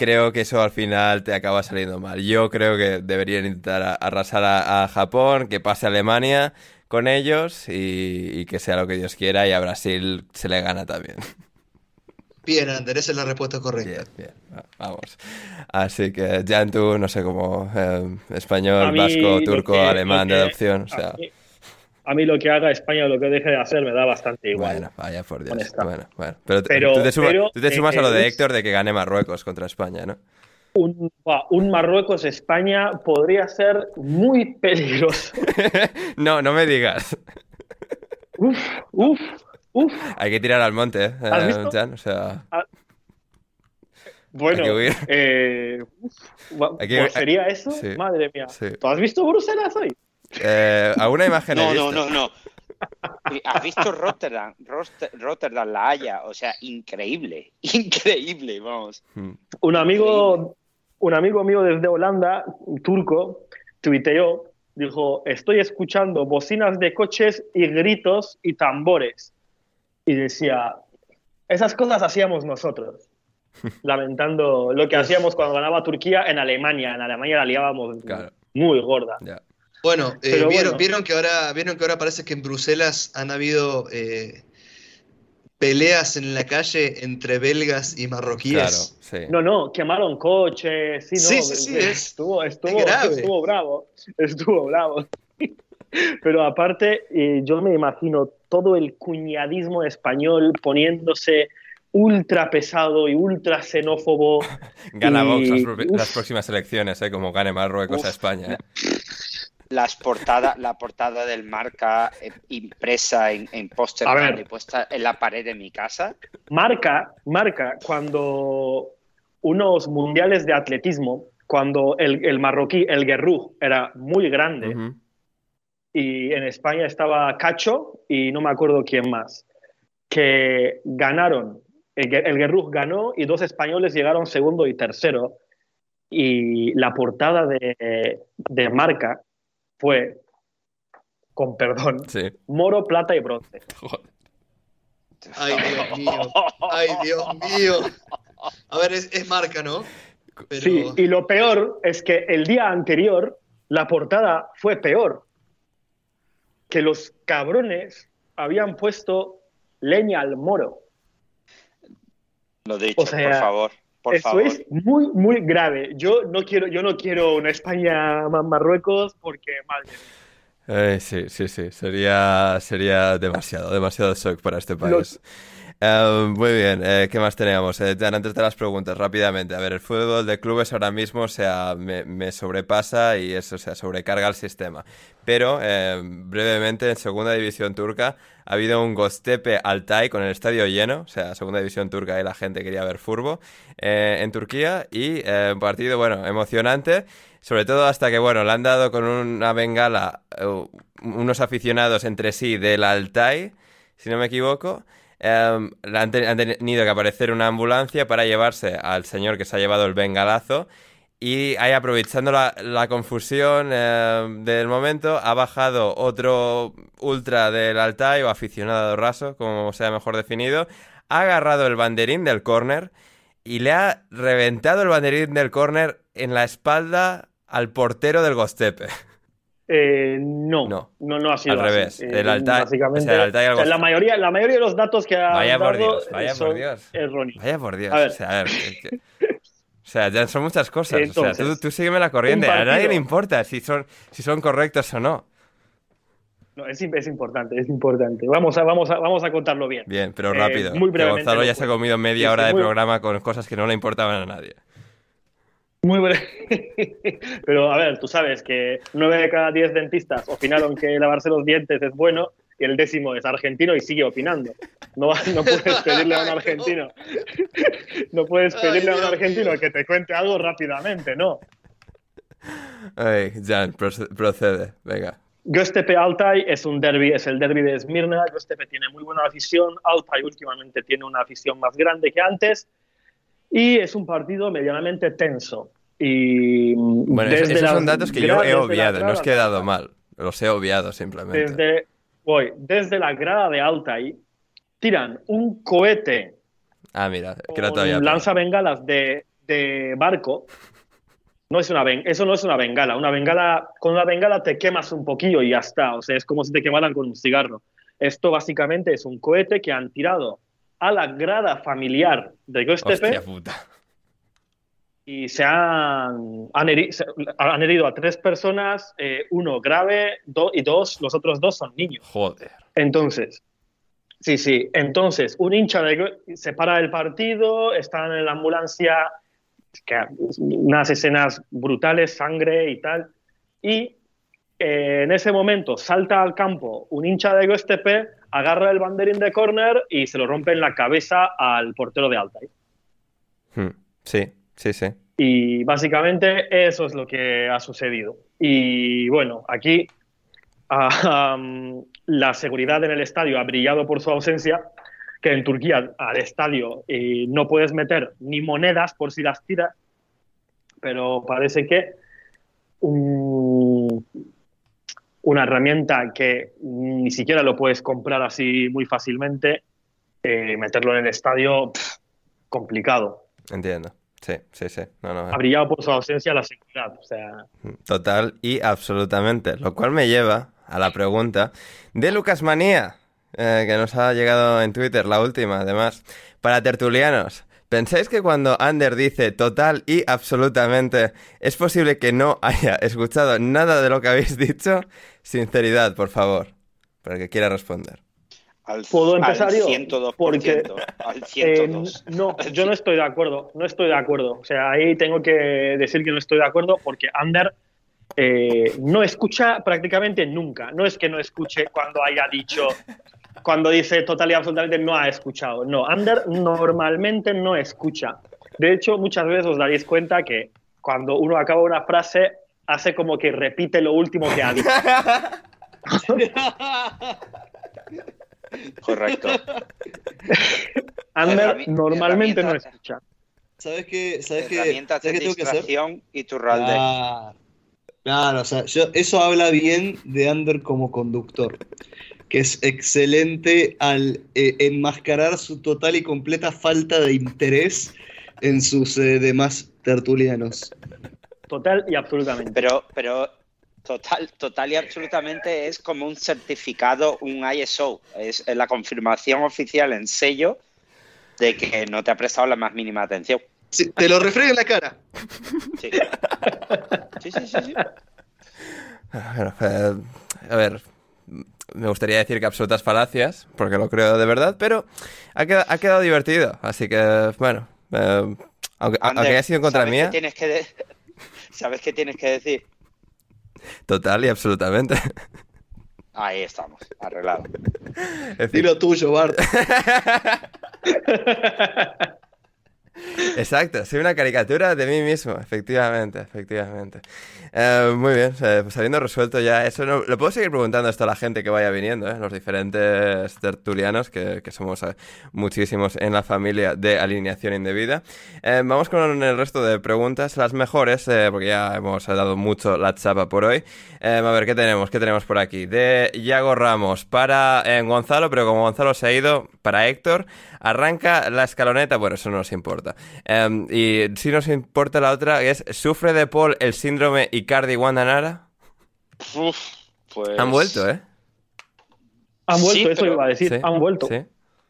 Speaker 1: creo que eso al final te acaba saliendo mal. Yo creo que deberían intentar arrasar a, a Japón, que pase a Alemania con ellos y, y que sea lo que Dios quiera y a Brasil se le gana también.
Speaker 2: Bien, Ander, esa es la respuesta correcta.
Speaker 1: Bien, bien, va- vamos. Así que, Jan, tú, no sé cómo, eh, español,
Speaker 5: mí
Speaker 1: vasco, turco,
Speaker 5: que-
Speaker 1: alemán de adopción, o sea,
Speaker 5: A mí, a mí lo que haga España o lo que deje de hacer me da bastante igual.
Speaker 1: bueno, vaya por Dios, bueno, bueno. Pero,
Speaker 5: Pero-
Speaker 1: tú te sumas,
Speaker 5: pero,
Speaker 1: tú te sumas a lo
Speaker 5: eh,
Speaker 1: de Héctor de que gane Marruecos contra España, ¿no?
Speaker 5: Un, Marruecos-España podría ser muy peligroso.
Speaker 1: no, no me digas.
Speaker 5: uf, uf, uf.
Speaker 1: Hay que tirar al monte, ¿eh,
Speaker 5: ¿Has visto?
Speaker 1: O sea,
Speaker 5: Bueno,
Speaker 1: Hay que
Speaker 5: eh, uf, va-
Speaker 1: Hay que-
Speaker 5: pues sería eso.
Speaker 1: sí,
Speaker 5: Madre mía.
Speaker 1: sí.
Speaker 5: ¿Tú has visto Bruselas hoy?
Speaker 1: Eh, alguna imagen he
Speaker 4: No, no,
Speaker 1: visto.
Speaker 4: no, no. ¿Has visto Rotterdam? Roster- Rotterdam, La Haya. O sea, increíble. Increíble, vamos.
Speaker 1: Mm.
Speaker 5: Un amigo, un amigo mío desde Holanda, un turco, tuiteó, dijo, estoy escuchando bocinas de coches y gritos y tambores. Y decía, esas cosas hacíamos nosotros, lamentando lo que hacíamos cuando ganaba Turquía en Alemania. En Alemania la liábamos
Speaker 1: Claro.
Speaker 5: muy gorda.
Speaker 1: Ya.
Speaker 2: Bueno, eh, ¿vieron,
Speaker 5: bueno.
Speaker 2: vieron que ahora, vieron que ahora parece que en Bruselas han habido eh, peleas en la calle entre belgas y
Speaker 1: Claro,
Speaker 2: marroquíes?
Speaker 1: sí.
Speaker 5: No, no, quemaron coches, sí, no,
Speaker 2: Sí, sí, sí, es-
Speaker 5: estuvo, estuvo,
Speaker 2: es grave.
Speaker 5: estuvo bravo, estuvo bravo. Pero aparte, eh, yo me imagino todo el cuñadismo español poniéndose ultra pesado y ultra xenófobo.
Speaker 1: Gana
Speaker 5: y-
Speaker 1: Vox las, las próximas elecciones, ¿eh? Como gane Marruecos
Speaker 4: Uf.
Speaker 1: a España. ¿eh?
Speaker 4: Las portada, la portada del marca eh, impresa en, en póster y puesta en la pared de mi casa.
Speaker 5: Marca, marca, cuando unos mundiales de atletismo, cuando el, el marroquí, el Guerrú, era muy grande,
Speaker 1: Ujú.
Speaker 5: y en España estaba Cacho y no me acuerdo quién más, que ganaron, el, el Guerrú ganó y dos españoles llegaron segundo y tercero, y la portada de, de marca fue, con perdón,
Speaker 1: Sí.
Speaker 5: moro, plata y bronce.
Speaker 1: Joder.
Speaker 2: Ay, Dios mío. Ay, Dios mío. A ver, es, es marca, ¿no? Pero
Speaker 5: Sí, y lo peor es que el día anterior la portada fue peor. Que los cabrones habían puesto leña al moro.
Speaker 4: Lo dicho,
Speaker 5: O sea,
Speaker 4: por favor. Por
Speaker 5: Eso
Speaker 4: favor.
Speaker 5: es muy, muy grave. Yo no quiero, yo no quiero una España más Marruecos porque, madre.
Speaker 1: Eh, sí, sí, sí. Sería, sería demasiado, demasiado shock para este país. Eh, muy bien, eh, ¿qué más teníamos? Eh, antes de las preguntas, rápidamente. A ver, el fútbol de clubes ahora mismo sea, me, me sobrepasa y eso, o sea, sobrecarga el sistema. Pero, eh, brevemente, en segunda división turca ha habido un Gostepe Altay con el estadio lleno, o sea, segunda división turca y la gente quería ver furbo, eh, en Turquía y eh, un partido, bueno, emocionante. Sobre todo hasta que, bueno, le han dado con una bengala eh, unos aficionados entre sí del Altay, si no me equivoco. Em, han, te- han tenido que aparecer una ambulancia para llevarse al señor que se ha llevado el bengalazo. Y ahí, aprovechando la, la confusión em, del momento, ha bajado otro ultra del Altai o aficionado raso, como sea mejor definido. Ha agarrado el banderín del córner y le ha reventado el banderín del córner en la espalda al portero del Gostepe.
Speaker 5: Eh, no,
Speaker 1: No.
Speaker 5: no, no, ha sido
Speaker 1: Al
Speaker 5: así.
Speaker 1: revés.
Speaker 5: Eh,
Speaker 1: El
Speaker 5: básicamente,
Speaker 1: o sea, el Altay algo
Speaker 5: o sea, la mayoría, la mayoría de los datos que ha
Speaker 1: Vaya por
Speaker 5: dado
Speaker 1: Dios, vaya por
Speaker 5: son
Speaker 1: Dios.
Speaker 5: erróneos.
Speaker 1: Vaya por Dios.
Speaker 5: A ver.
Speaker 1: O sea, a ver, o sea, ya son muchas cosas. o sea, tú, tú sígueme la corriente. A nadie le importa si son, si son correctos o no.
Speaker 5: No, es, es importante, es importante. Vamos a, vamos a, vamos a contarlo bien.
Speaker 1: Bien, pero
Speaker 5: Eh,
Speaker 1: rápido.
Speaker 5: muy brevemente
Speaker 1: Gonzalo
Speaker 5: lo
Speaker 1: ya se ha comido media
Speaker 5: Sí,
Speaker 1: hora de
Speaker 5: muy-
Speaker 1: programa con cosas que no le importaban a nadie.
Speaker 5: Muy breve. Pero a ver, tú sabes que nueve de cada diez dentistas opinaron que lavarse los dientes es bueno y el décimo es argentino y sigue opinando. No, no puedes pedirle a un argentino. No puedes pedirle a un argentino que te cuente algo rápidamente, no.
Speaker 1: Ay, Jan, proce- procede. Venga.
Speaker 5: Göztepe Altay es un derby, es el derby de Esmirna. Göztepe tiene muy buena afición. Altay últimamente tiene una afición más grande que antes. Y es un partido medianamente tenso. Y
Speaker 1: Bueno, esos,
Speaker 5: desde
Speaker 1: esos son datos que yo he obviado. No que he dado mal. Los he obviado simplemente.
Speaker 5: Desde, voy, desde la grada de Altay tiran un cohete
Speaker 1: Ah, mira, que era todavía. peor.
Speaker 5: lanzabengalas de, de barco. No es una eso no es una bengala. Una bengala, con una bengala te quemas un poquillo y ya está. O sea, es como si te quemaran con un cigarro. Esto básicamente es un cohete que han tirado a la grada familiar de
Speaker 1: puta.
Speaker 5: y se han, han, heri- se- han herido a tres personas, eh, uno grave do- y dos, los otros dos son niños.
Speaker 1: Joder.
Speaker 5: Entonces, sí, sí, entonces un hincha de se para el partido, están en la ambulancia, que, unas escenas brutales, sangre y tal, y eh, en ese momento salta al campo un hincha de Göztepe, agarra el banderín de córner y se lo rompe en la cabeza al portero de Altai.
Speaker 1: Hmm. Sí, sí, sí.
Speaker 5: Y básicamente eso es lo que ha sucedido. Y bueno, aquí la seguridad en el estadio ha brillado por su ausencia, que en Turquía al estadio eh, no puedes meter ni monedas por si las tiras, pero parece que una herramienta que ni siquiera lo puedes comprar así muy fácilmente, eh, meterlo en el estadio, pff, complicado
Speaker 1: Entiendo. Sí, sí, sí. No, no.
Speaker 5: ha brillado por su ausencia la seguridad. O sea,
Speaker 1: Total y absolutamente. Lo cual me lleva a la pregunta de Lucas Manía, eh, que nos ha llegado en Twitter, la última, además. Para tertulianos, ¿pensáis que cuando Ander dice total y absolutamente, es posible que no haya escuchado nada de lo que habéis dicho? Sinceridad, por favor, para el que quiera responder.
Speaker 4: Al,
Speaker 5: ¿Puedo empezar
Speaker 4: al
Speaker 5: yo?
Speaker 4: 102%.
Speaker 5: Porque,
Speaker 4: al
Speaker 5: eh,
Speaker 4: 102.
Speaker 5: no, yo no estoy de acuerdo. No estoy de acuerdo. O sea, ahí tengo que decir que no estoy de acuerdo porque Ander eh, no escucha prácticamente nunca. No es que no escuche cuando haya dicho, cuando dice total y absolutamente no ha escuchado. No, Ander normalmente no escucha. De hecho, muchas veces os daréis cuenta que cuando uno acaba una frase, hace como que repite lo último que ha dicho.
Speaker 4: Correcto.
Speaker 5: Ander normalmente no escucha.
Speaker 2: ¿Sabes qué? ¿Sabes qué?
Speaker 4: Herramientas de
Speaker 2: ¿Sabes qué tengo que hacer?
Speaker 4: distracción y Turralde.
Speaker 2: Claro, claro, o sea, yo- eso habla bien de Ander como conductor, que es excelente al eh, enmascarar su total y completa falta de interés en sus eh, demás tertulianos.
Speaker 5: Total y absolutamente.
Speaker 4: Pero, pero total, total y absolutamente es como un certificado, un ISO. Es la confirmación oficial en sello de que no te ha prestado la más mínima atención.
Speaker 2: Sí, te lo refrega en la cara.
Speaker 4: Sí. Sí, sí, sí, sí.
Speaker 1: Bueno, eh, a ver, me gustaría decir que absolutas falacias, porque lo creo de verdad, pero ha quedado, ha quedado divertido, así que, bueno, eh, aunque, aunque
Speaker 4: Ander,
Speaker 1: haya sido en contra
Speaker 4: ¿sabes
Speaker 1: mía,
Speaker 4: tienes que de- ¿Sabes qué tienes que decir?
Speaker 1: total y absolutamente.
Speaker 4: Ahí estamos, arreglado.
Speaker 1: Fin,
Speaker 2: Dilo tuyo, Bart.
Speaker 1: Exacto, soy una caricatura de mí mismo, efectivamente, efectivamente. Eh, muy bien, pues habiendo resuelto ya eso, no, lo puedo seguir preguntando esto a la gente que vaya viniendo, ¿eh? los diferentes tertulianos, que, que somos eh, muchísimos en la familia de alineación indebida. Vamos con el resto de preguntas, las mejores, porque ya hemos dado mucho la chapa por hoy. A ver, ¿qué tenemos? ¿Qué tenemos por aquí? De Yago Ramos para Gonzalo, pero como Gonzalo se ha ido, para Héctor, arranca la escaloneta, bueno, eso no nos importa. Y si nos importa la otra, es, ¿sufre de Paul el síndrome Icardi-Wandanara?
Speaker 4: Uf, pues...
Speaker 1: Han vuelto, ¿eh?
Speaker 5: Han vuelto,
Speaker 4: Sí,
Speaker 5: eso
Speaker 4: pero-
Speaker 5: iba a decir,
Speaker 1: Sí,
Speaker 5: han vuelto.
Speaker 1: Sí.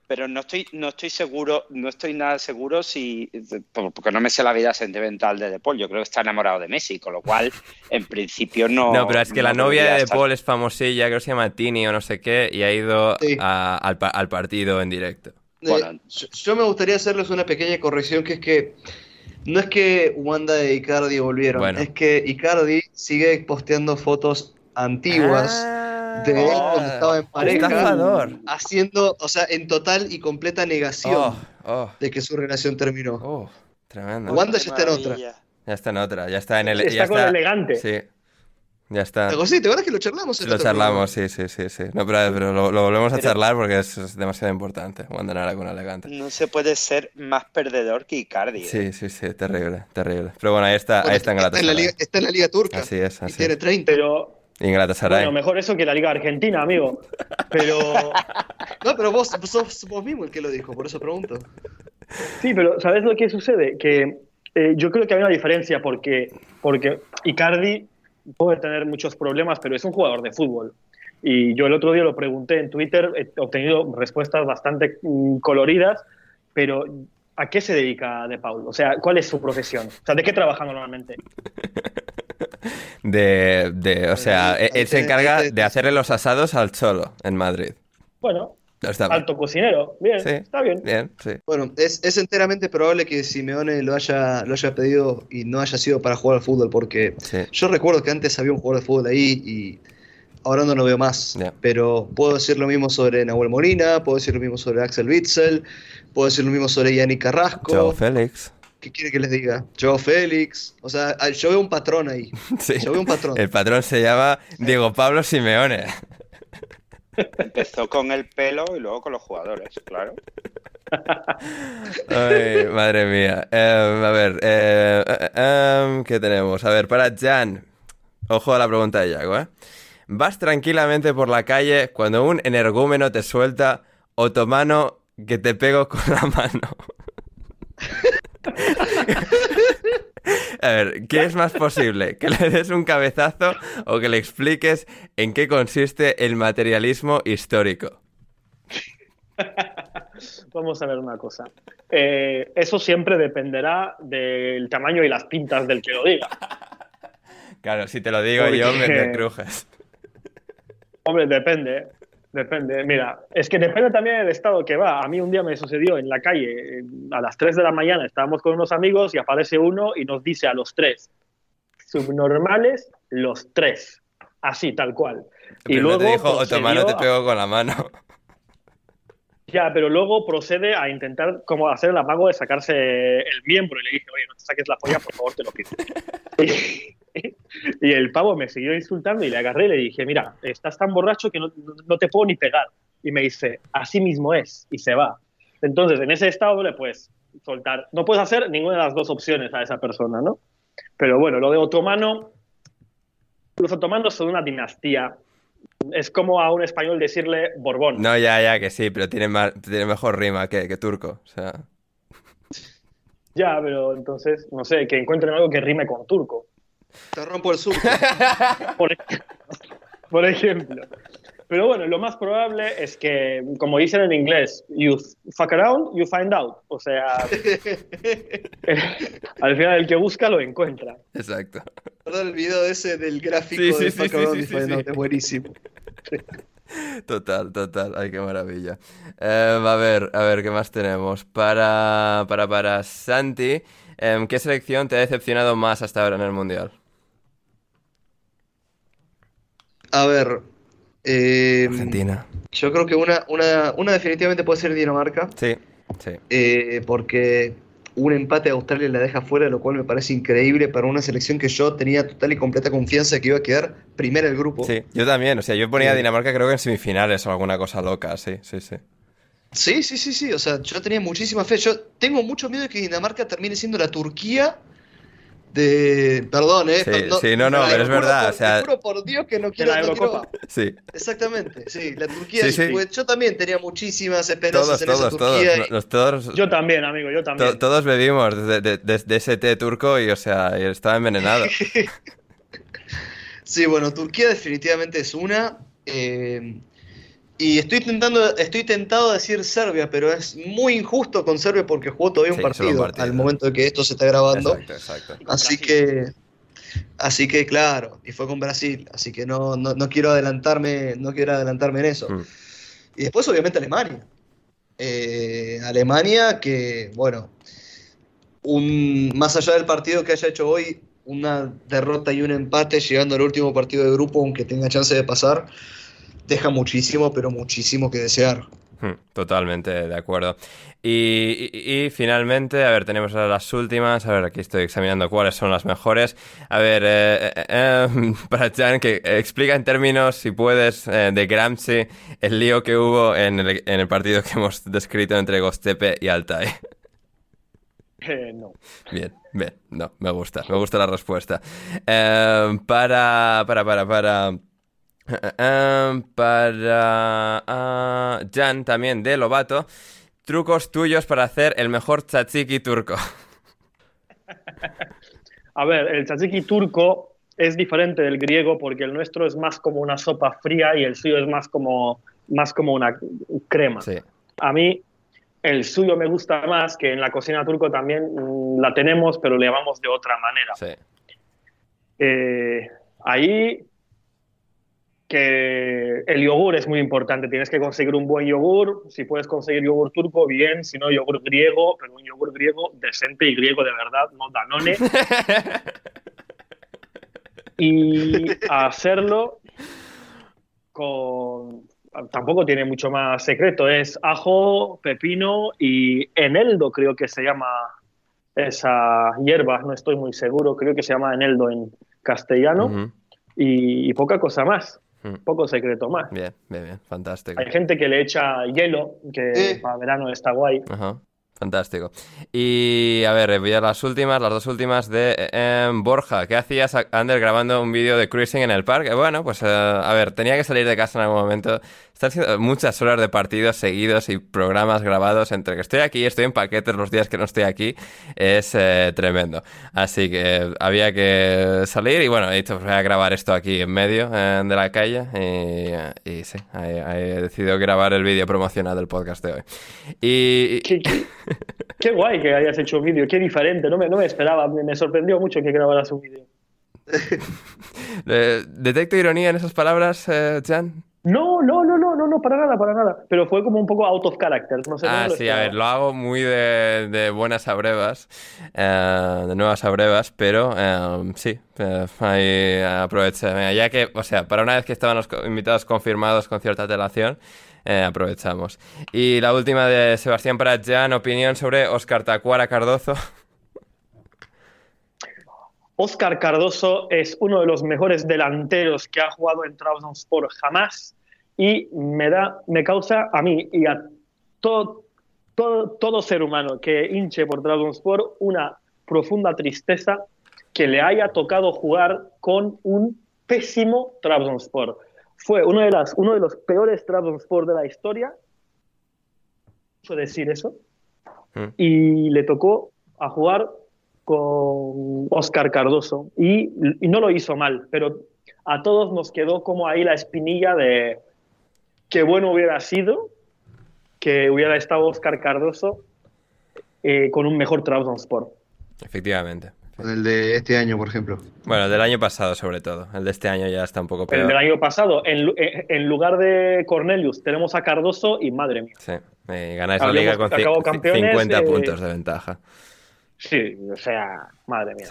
Speaker 4: Pero no estoy, no estoy seguro, no estoy nada seguro si, porque no me sé la vida sentimental de De Paul. Yo creo que está enamorado de Messi, con lo cual, en principio no.
Speaker 1: No, pero es que la
Speaker 4: no
Speaker 1: novia de De
Speaker 4: estar-
Speaker 1: Paul es famosilla, creo que se llama Tini o no sé qué, y ha ido
Speaker 2: Sí.
Speaker 1: a- al, pa- al partido en directo.
Speaker 4: Bueno.
Speaker 2: Eh, yo me gustaría hacerles una pequeña corrección, que es que no es que Wanda e Icardi volvieron,
Speaker 1: Bueno.
Speaker 2: es que Icardi sigue posteando fotos antiguas de él
Speaker 1: Ah,
Speaker 2: cuando estaba en pareja,
Speaker 1: estafador.
Speaker 2: haciendo, o sea, en total y completa negación
Speaker 1: Oh, oh,
Speaker 2: de que su relación terminó.
Speaker 1: oh, tremendo.
Speaker 2: Wanda ya está en otra.
Speaker 1: Ya está en otra, ya está en el...
Speaker 5: Está
Speaker 1: ya
Speaker 5: con elegante.
Speaker 1: Sí, ya está.
Speaker 2: ¿te acuerdas que lo charlamos?
Speaker 1: Sí, lo charlamos, sí, sí, sí, sí. No, pero, pero lo, lo volvemos a
Speaker 2: Pero-
Speaker 1: charlar porque es, es demasiado importante. Wandanara con elegante.
Speaker 4: No se puede ser más perdedor que Icardi. ¿eh?
Speaker 1: Sí, sí, sí, terrible, terrible. Pero bueno, ahí está, ahí está en
Speaker 2: está, en la liga, está en la liga turca
Speaker 1: Así es,
Speaker 2: y
Speaker 1: así
Speaker 2: tiene
Speaker 1: es.
Speaker 2: 30.
Speaker 5: Pero,
Speaker 1: Y Galatasaray.
Speaker 5: bueno, mejor eso que la Liga Argentina, amigo. Pero,
Speaker 2: No, pero vos sos vos mismo el que lo dijo, por eso pregunto.
Speaker 5: sí, pero ¿sabes lo que sucede? Que eh, yo creo que hay una diferencia porque, porque Icardi puede tener muchos problemas, pero es un jugador de fútbol. Y yo el otro día lo pregunté en Twitter, he obtenido respuestas bastante mm, coloridas, pero ¿a qué se dedica De Paul? O sea, ¿cuál es su profesión? O sea, ¿de qué trabaja normalmente?
Speaker 1: De, de o sea, él, él se
Speaker 2: ahí-
Speaker 1: encarga de hacerle los asados al Cholo en Madrid.
Speaker 5: Bueno,
Speaker 1: No, está bien.
Speaker 5: alto cocinero. Bien,
Speaker 1: Sí,
Speaker 5: está bien.
Speaker 1: Bien, sí.
Speaker 2: Bueno, es, es enteramente probable que Simeone lo haya, lo haya pedido y no haya sido para jugar al fútbol, porque
Speaker 1: Sí.
Speaker 2: yo recuerdo que antes había un jugador de fútbol ahí y ahora no lo veo más. Pero puedo decir lo mismo sobre Nahuel Molina, puedo decir lo mismo sobre Axel Witzel, puedo decir lo mismo sobre Yannick Carrasco.
Speaker 1: Joe Félix.
Speaker 2: ¿Qué quiere que les diga? Joe Félix. O sea, yo veo un patrón ahí.
Speaker 1: Sí.
Speaker 2: Yo veo un patrón.
Speaker 1: El patrón se llama Diego Pablo Simeone.
Speaker 4: Empezó con el pelo y luego con los jugadores, claro.
Speaker 1: Ay, madre mía. Eh, a ver, eh, eh, eh, ¿qué tenemos? A ver, para Jan. Ojo a la pregunta de Yago, ¿eh? Vas tranquilamente por la calle cuando un energúmeno te suelta otomano que te pego con la mano. A ver, ¿qué es más posible? ¿Que le des un cabezazo o que le expliques en qué consiste el materialismo histórico?
Speaker 5: Vamos a ver una cosa. Eh, eso siempre dependerá del tamaño y las pintas del que lo diga.
Speaker 1: Claro, si te lo digo yo, me, me crujes.
Speaker 5: Hombre, depende. Depende. Mira, es que depende también del estado que va. A mí un día me sucedió en la calle, eh, a las 3 de la mañana, estábamos con unos amigos y aparece uno y nos dice a los tres, subnormales, los tres. Así, tal cual. Y
Speaker 1: Primero
Speaker 5: luego
Speaker 1: te dijo, otomano te pego con la mano.
Speaker 5: Ya, pero luego procede a intentar como hacer el amago de sacarse el miembro y le dije, oye, no te saques la polla, por favor, te lo pido. y, y el pavo me siguió insultando y le agarré y le dije, mira, estás tan borracho que no, no te puedo ni pegar. Y me dice, así mismo es, y se va. Entonces, en ese estado no le puedes soltar, no puedes hacer ninguna de las dos opciones a esa persona, ¿no? Pero bueno, lo de otomano, los otomanos son una dinastía. Es como a un español decirle Borbón.
Speaker 1: No, ya, ya, que sí, pero tiene, más, tiene mejor rima que, que turco. O sea,
Speaker 5: Ya, pero entonces, no sé, que encuentren algo que rime con turco.
Speaker 2: Te rompo el sur.
Speaker 5: Por, ej- por ejemplo. Pero bueno, lo más probable es que, como dicen en inglés, you fuck around, you find out. O sea, al final el que busca lo encuentra.
Speaker 1: exacto.
Speaker 2: Perdón, el video ese del gráfico
Speaker 1: Sí, sí,
Speaker 2: de
Speaker 1: sí,
Speaker 2: Fuck
Speaker 1: sí,
Speaker 2: Around
Speaker 1: sí,
Speaker 2: y
Speaker 1: sí,
Speaker 2: Find
Speaker 1: sí.
Speaker 2: Out, es buenísimo.
Speaker 1: Total, total. Ay, qué maravilla. Eh, a ver, a ver, ¿qué más tenemos? Para, para, para Santi, em, ¿qué selección te ha decepcionado más hasta ahora en el Mundial?
Speaker 2: A ver. eh,
Speaker 1: Argentina.
Speaker 2: yo creo que una, una, una definitivamente puede ser Dinamarca.
Speaker 1: Sí, sí.
Speaker 2: eh, porque un empate a Australia la deja fuera, lo cual me parece increíble para una selección que yo tenía total y completa confianza de que iba a quedar primera el grupo.
Speaker 1: Sí, yo también. O sea, yo ponía a
Speaker 2: Sí.
Speaker 1: Dinamarca creo que en semifinales o alguna cosa loca. Sí, sí, sí.
Speaker 2: Sí, sí, sí, sí. O sea, yo tenía muchísima fe. Yo tengo mucho miedo de que Dinamarca termine siendo la Turquía de. Perdón, ¿eh?
Speaker 1: Sí, sí, no, no, pero es verdad,
Speaker 2: por-
Speaker 1: o sea-
Speaker 2: Te juro por Dios que no quiero.
Speaker 5: la
Speaker 2: no quiero-.
Speaker 1: Sí.
Speaker 2: Exactamente, sí, la Turquía.
Speaker 1: Sí, sí.
Speaker 2: pues yo también tenía muchísimas esperanzas
Speaker 1: Todos,
Speaker 2: en esa
Speaker 1: todos, todos.
Speaker 2: Turquía. y-
Speaker 1: Los, todos,
Speaker 5: Yo también, amigo, yo también.
Speaker 1: to- todos bebimos de, de- de- de ese té turco y, o sea, estaba envenenado.
Speaker 2: Sí, bueno, Turquía definitivamente es una. eh, y estoy intentando, estoy tentado a decir Serbia, pero es muy injusto con Serbia porque jugó todavía un
Speaker 1: Sí,
Speaker 2: partido,
Speaker 1: un partido.
Speaker 2: al momento de que esto se está grabando.
Speaker 1: Exacto, exacto.
Speaker 2: Así que, así que claro, y fue con Brasil, así que no, no, no quiero adelantarme, no quiero adelantarme en eso.
Speaker 1: Mm.
Speaker 2: Y después obviamente Alemania. Eh, Alemania que, bueno, un, más allá del partido que haya hecho hoy, una derrota y un empate llegando al último partido de grupo, aunque tenga chance de pasar, deja muchísimo, pero muchísimo que desear.
Speaker 1: Hmm, Totalmente de acuerdo. Y, y- y finalmente, a ver, tenemos ahora las últimas. A ver, aquí estoy examinando cuáles son las mejores. A ver, eh, eh, eh, para Jan, que explica en términos, si puedes, eh, de Gramsci, el lío que hubo en el, en el partido que hemos descrito entre Gostepe y Altay.
Speaker 5: Eh, no.
Speaker 1: Bien, bien, no, me gusta, me gusta la respuesta. Eh, para, para, para, para... eh, para ah, Jan también de Lobato, trucos tuyos para hacer el mejor tzatziki turco.
Speaker 5: A ver, el tzatziki turco es diferente del griego porque el nuestro es más como una sopa fría y el suyo es más como, más como una crema.
Speaker 1: Sí.
Speaker 5: A mí el suyo me gusta más, que en la cocina turco también mm, la tenemos, pero le llamamos de otra manera.
Speaker 1: Sí.
Speaker 5: Eh, ahí que el yogur es muy importante. Tienes que conseguir un buen yogur. Si puedes conseguir yogur turco, bien. Si no, yogur griego, pero un yogur griego decente y griego de verdad, no Danone. y hacerlo con... Tampoco tiene mucho más secreto. Es ajo, pepino y eneldo, creo que se llama esa hierba. No estoy muy seguro. Creo que se llama eneldo en castellano. Y poca cosa más.
Speaker 1: Mm.
Speaker 5: Poco secreto más.
Speaker 1: Bien, bien, bien, fantástico.
Speaker 5: Hay gente que le echa hielo, que
Speaker 2: Eh.
Speaker 5: para verano está guay.
Speaker 1: Ajá, fantástico. Y a ver, voy a las últimas, las dos últimas de eh, em, Borja. ¿Qué hacías, Ander, grabando un vídeo de cruising en el parque? Bueno, pues eh, a ver, tenía que salir de casa en algún momento. Están siendo muchas horas de partidos seguidos y programas grabados entre que estoy aquí y estoy en paquetes los días que no estoy aquí. Es eh, tremendo. Así que había que salir y bueno, he dicho, pues voy a grabar esto aquí en medio eh, de la calle y, y sí, he, he decidido grabar el vídeo promocional del podcast de hoy. Y,
Speaker 5: Qué, qué- qué guay que hayas hecho un vídeo, qué diferente. No me, no me esperaba, me, me sorprendió mucho que grabaras un vídeo.
Speaker 1: Eh, ¿Detecto ironía en esas palabras, eh, Jan?
Speaker 5: No, no, no, para nada, para nada. Pero fue como un poco out of character. No sé,
Speaker 1: Ah, sí, a ver, lo hago muy de, de buenas a brevas, eh, de nuevas a brevas, pero eh, sí, eh, ahí aproveché. Ya que, o sea, para una vez que estaban los invitados confirmados con cierta telación, eh, aprovechamos. Y la última de Sebastián para Jan, opinión sobre Oscar Tacuara Cardozo.
Speaker 5: Oscar Cardoso es uno de los mejores delanteros que ha jugado en Trabzonspor jamás y me da, me causa a mí y a todo, todo, todo ser humano que hinche por Trabzonspor una profunda tristeza que le haya tocado jugar con un pésimo Trabzonspor. Fue uno de, las, uno de los peores Trabzonspor de la historia, mucho decir eso,
Speaker 1: Mm.
Speaker 5: y le tocó a jugar con Oscar Cardoso y, y no lo hizo mal, pero a todos nos quedó como ahí la espinilla de qué bueno hubiera sido que hubiera estado Oscar Cardoso eh, con un mejor Trabzonspor.
Speaker 1: Efectivamente.
Speaker 2: El de este año, por ejemplo.
Speaker 1: Bueno, el del año pasado sobre todo. El de este año ya está un poco
Speaker 5: El
Speaker 1: peor.
Speaker 5: del año pasado, en, lu- en- lugar de Cornelius, tenemos a Cardoso y madre mía.
Speaker 1: Sí, eh, ganáis la liga con ci-
Speaker 5: acabado campeones,
Speaker 1: 50
Speaker 5: eh,
Speaker 1: puntos de ventaja.
Speaker 5: Sí, o sea, madre mía.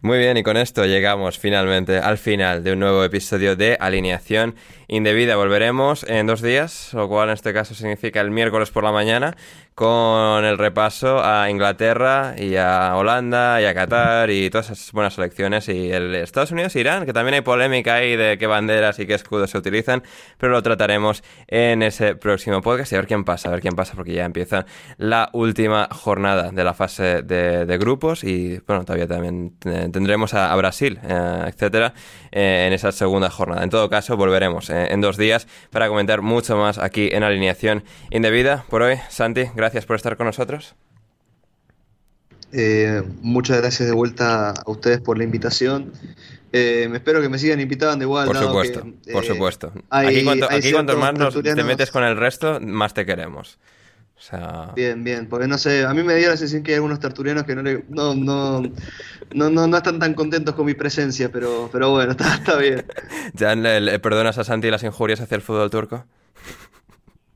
Speaker 1: Muy bien, y con esto llegamos finalmente al final de un nuevo episodio de Alineación Indebida. Volveremos en dos días, lo cual en este caso significa el miércoles por la mañana, con el repaso a Inglaterra y a Holanda y a Qatar y todas esas buenas selecciones y el Estados Unidos e Irán, que también hay polémica ahí de qué banderas y qué escudos se utilizan, pero lo trataremos en ese próximo podcast y a ver quién pasa, a ver quién pasa, porque ya empieza la última jornada de la fase de, de grupos y bueno, todavía también eh, tendremos a, a Brasil, eh, etcétera, eh, en esa segunda jornada. En todo caso, volveremos en dos días para comentar mucho más aquí en Alineación Indebida. Por hoy, Santi, gracias por estar con nosotros.
Speaker 2: Muchas gracias de vuelta a ustedes por la invitación. Eh, me espero que me sigan invitando igual.
Speaker 1: Por supuesto,
Speaker 2: que,
Speaker 1: por supuesto.
Speaker 2: hay-
Speaker 1: aquí cuanto, aquí cuanto más nos- te metes con el resto, más te queremos. O sea,
Speaker 2: Bien, bien, porque no sé, a mí me dio la sensación que hay algunos tertulianos que no, le- no, no, no, no, no están tan contentos con mi presencia, pero, pero bueno, está, está bien.
Speaker 1: ¿ya le, le perdonas a Santi las injurias hacia el fútbol turco?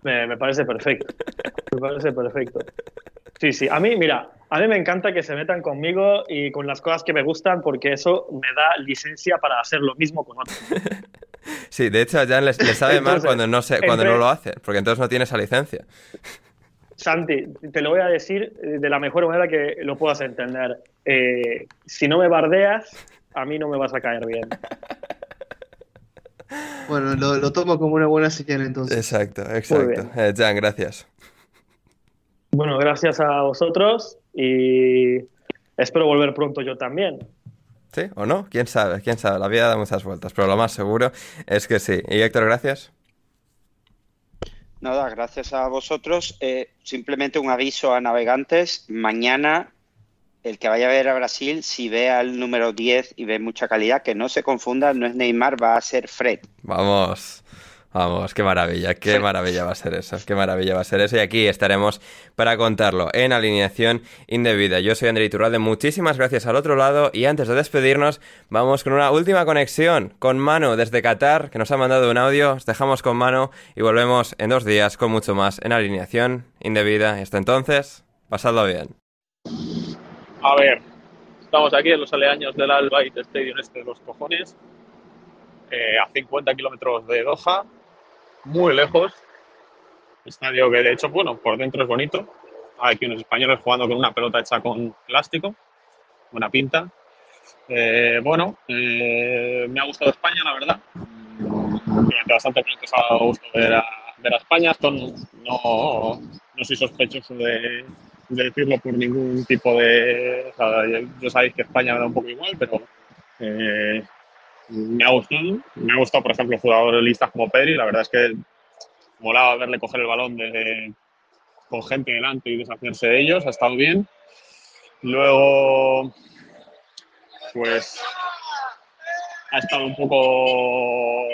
Speaker 5: Me, me parece perfecto. Me parece perfecto. Sí, sí. A mí, mira, a mí me encanta que se metan conmigo y con las cosas que me gustan porque eso me da licencia para hacer lo mismo con otros.
Speaker 1: Sí, de hecho a Jan le, sabe mal cuando no, se, cuando
Speaker 5: entre-
Speaker 1: no lo hace, porque entonces no tiene esa licencia.
Speaker 5: Santi, te lo voy a decir eh, de la mejor manera que lo puedas entender. Eh, si no me bardeas, a mí no me vas a caer bien.
Speaker 2: Bueno, lo, lo tomo como una buena señal entonces.
Speaker 1: Exacto, exacto. Eh, Jan, gracias.
Speaker 5: Bueno, gracias a vosotros y espero volver pronto yo también.
Speaker 1: ¿Sí o no? ¿Quién sabe? ¿Quién sabe? La vida da muchas vueltas, pero lo más seguro es que sí. Y Héctor, gracias.
Speaker 4: Nada, gracias a vosotros. Eh, simplemente un aviso a navegantes. Mañana el que vaya a ver a Brasil, si ve al número 10 y ve mucha calidad, que no se confunda, no es Neymar, va a ser Fred.
Speaker 1: Vamos. Vamos, qué maravilla, qué maravilla va a ser eso, qué maravilla va a ser eso. Y aquí estaremos para contarlo en alineación indebida. Yo soy André Iturralde, muchísimas gracias al otro lado. Y antes de despedirnos, vamos con una última conexión con Manu desde Qatar, que nos ha mandado un audio. Os dejamos con Manu y volvemos en dos días con mucho más en alineación indebida. Y hasta entonces, pasadlo bien.
Speaker 7: A ver, estamos aquí en los aledaños del Al Bayt Stadium este de los cojones, eh, a 50 kilómetros de Doha, muy lejos. Estadio que de hecho, bueno, por dentro es bonito. Hay aquí unos españoles jugando con una pelota hecha con plástico, buena pinta. Eh, bueno, eh, me ha gustado España, la verdad. Durante bastante tiempo ha gusto ver a, ver a España. Esto no, no, soy sospechoso de, de decirlo por ningún tipo de... O yo sabéis que España me da un poco igual, pero eh, me ha gustado. Me ha gustado, por ejemplo, jugadores listas como Pedri. La verdad es que molaba verle coger el balón de, con gente delante y deshacerse de ellos. Ha estado bien. Luego, pues, ha estado un poco...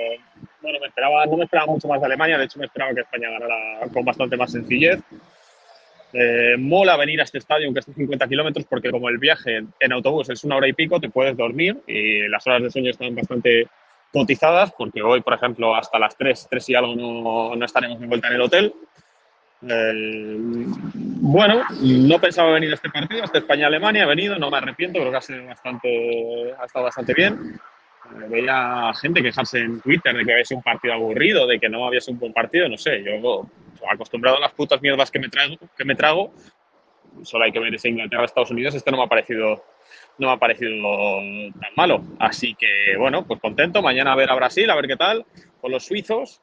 Speaker 7: Bueno, me esperaba, no me esperaba mucho más de Alemania. De hecho, me esperaba que España ganara con bastante más sencillez. Eh, mola venir a este estadio, aunque esté 50 kilómetros, porque como el viaje en autobús es una hora y pico, te puedes dormir y las horas de sueño están bastante cotizadas, porque hoy, por ejemplo, hasta las 3, 3 y algo no, no estaremos de vuelta en el hotel. Bueno, no pensaba venir a este partido, hasta España-Alemania, he venido, no me arrepiento, creo que ha, sido bastante, ha estado bastante bien. Eh, veía gente quejarse en Twitter de que había sido un partido aburrido, de que no había sido un buen partido, no sé, yo acostumbrado a las putas mierdas que me trago, que me trago solo hay que ver ese Inglaterra-Estados Unidos, este no me ha parecido no me ha parecido tan malo. Así que, bueno, pues contento. Mañana a ver a Brasil, a ver qué tal, con los suizos.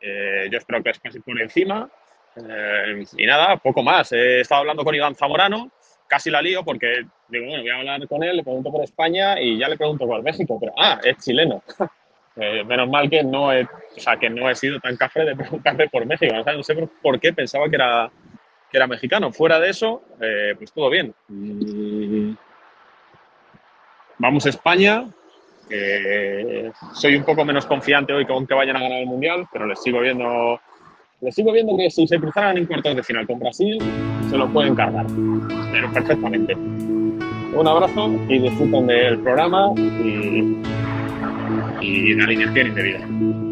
Speaker 7: Eh, yo espero que es casi por encima. Eh, y nada, poco más. He estado hablando con Iván Zamorano, casi la lío porque digo, bueno, voy a hablar con él, le pregunto por España y ya le pregunto por México, pero ah, es chileno. Eh, menos mal que no, he, o sea, que no he sido tan café de preguntarle por México. no sé por, qué pensaba que era, que era mexicano. Fuera de eso, eh, pues todo bien. Mm. Vamos a España. soy un poco menos confiante hoy con que vayan a ganar el Mundial, pero les sigo viendo, les sigo viendo que si se cruzaran en cuartos de final con Brasil, se lo pueden cargar. Pero perfectamente. Un abrazo y disfruten del programa y y la alineación indebida.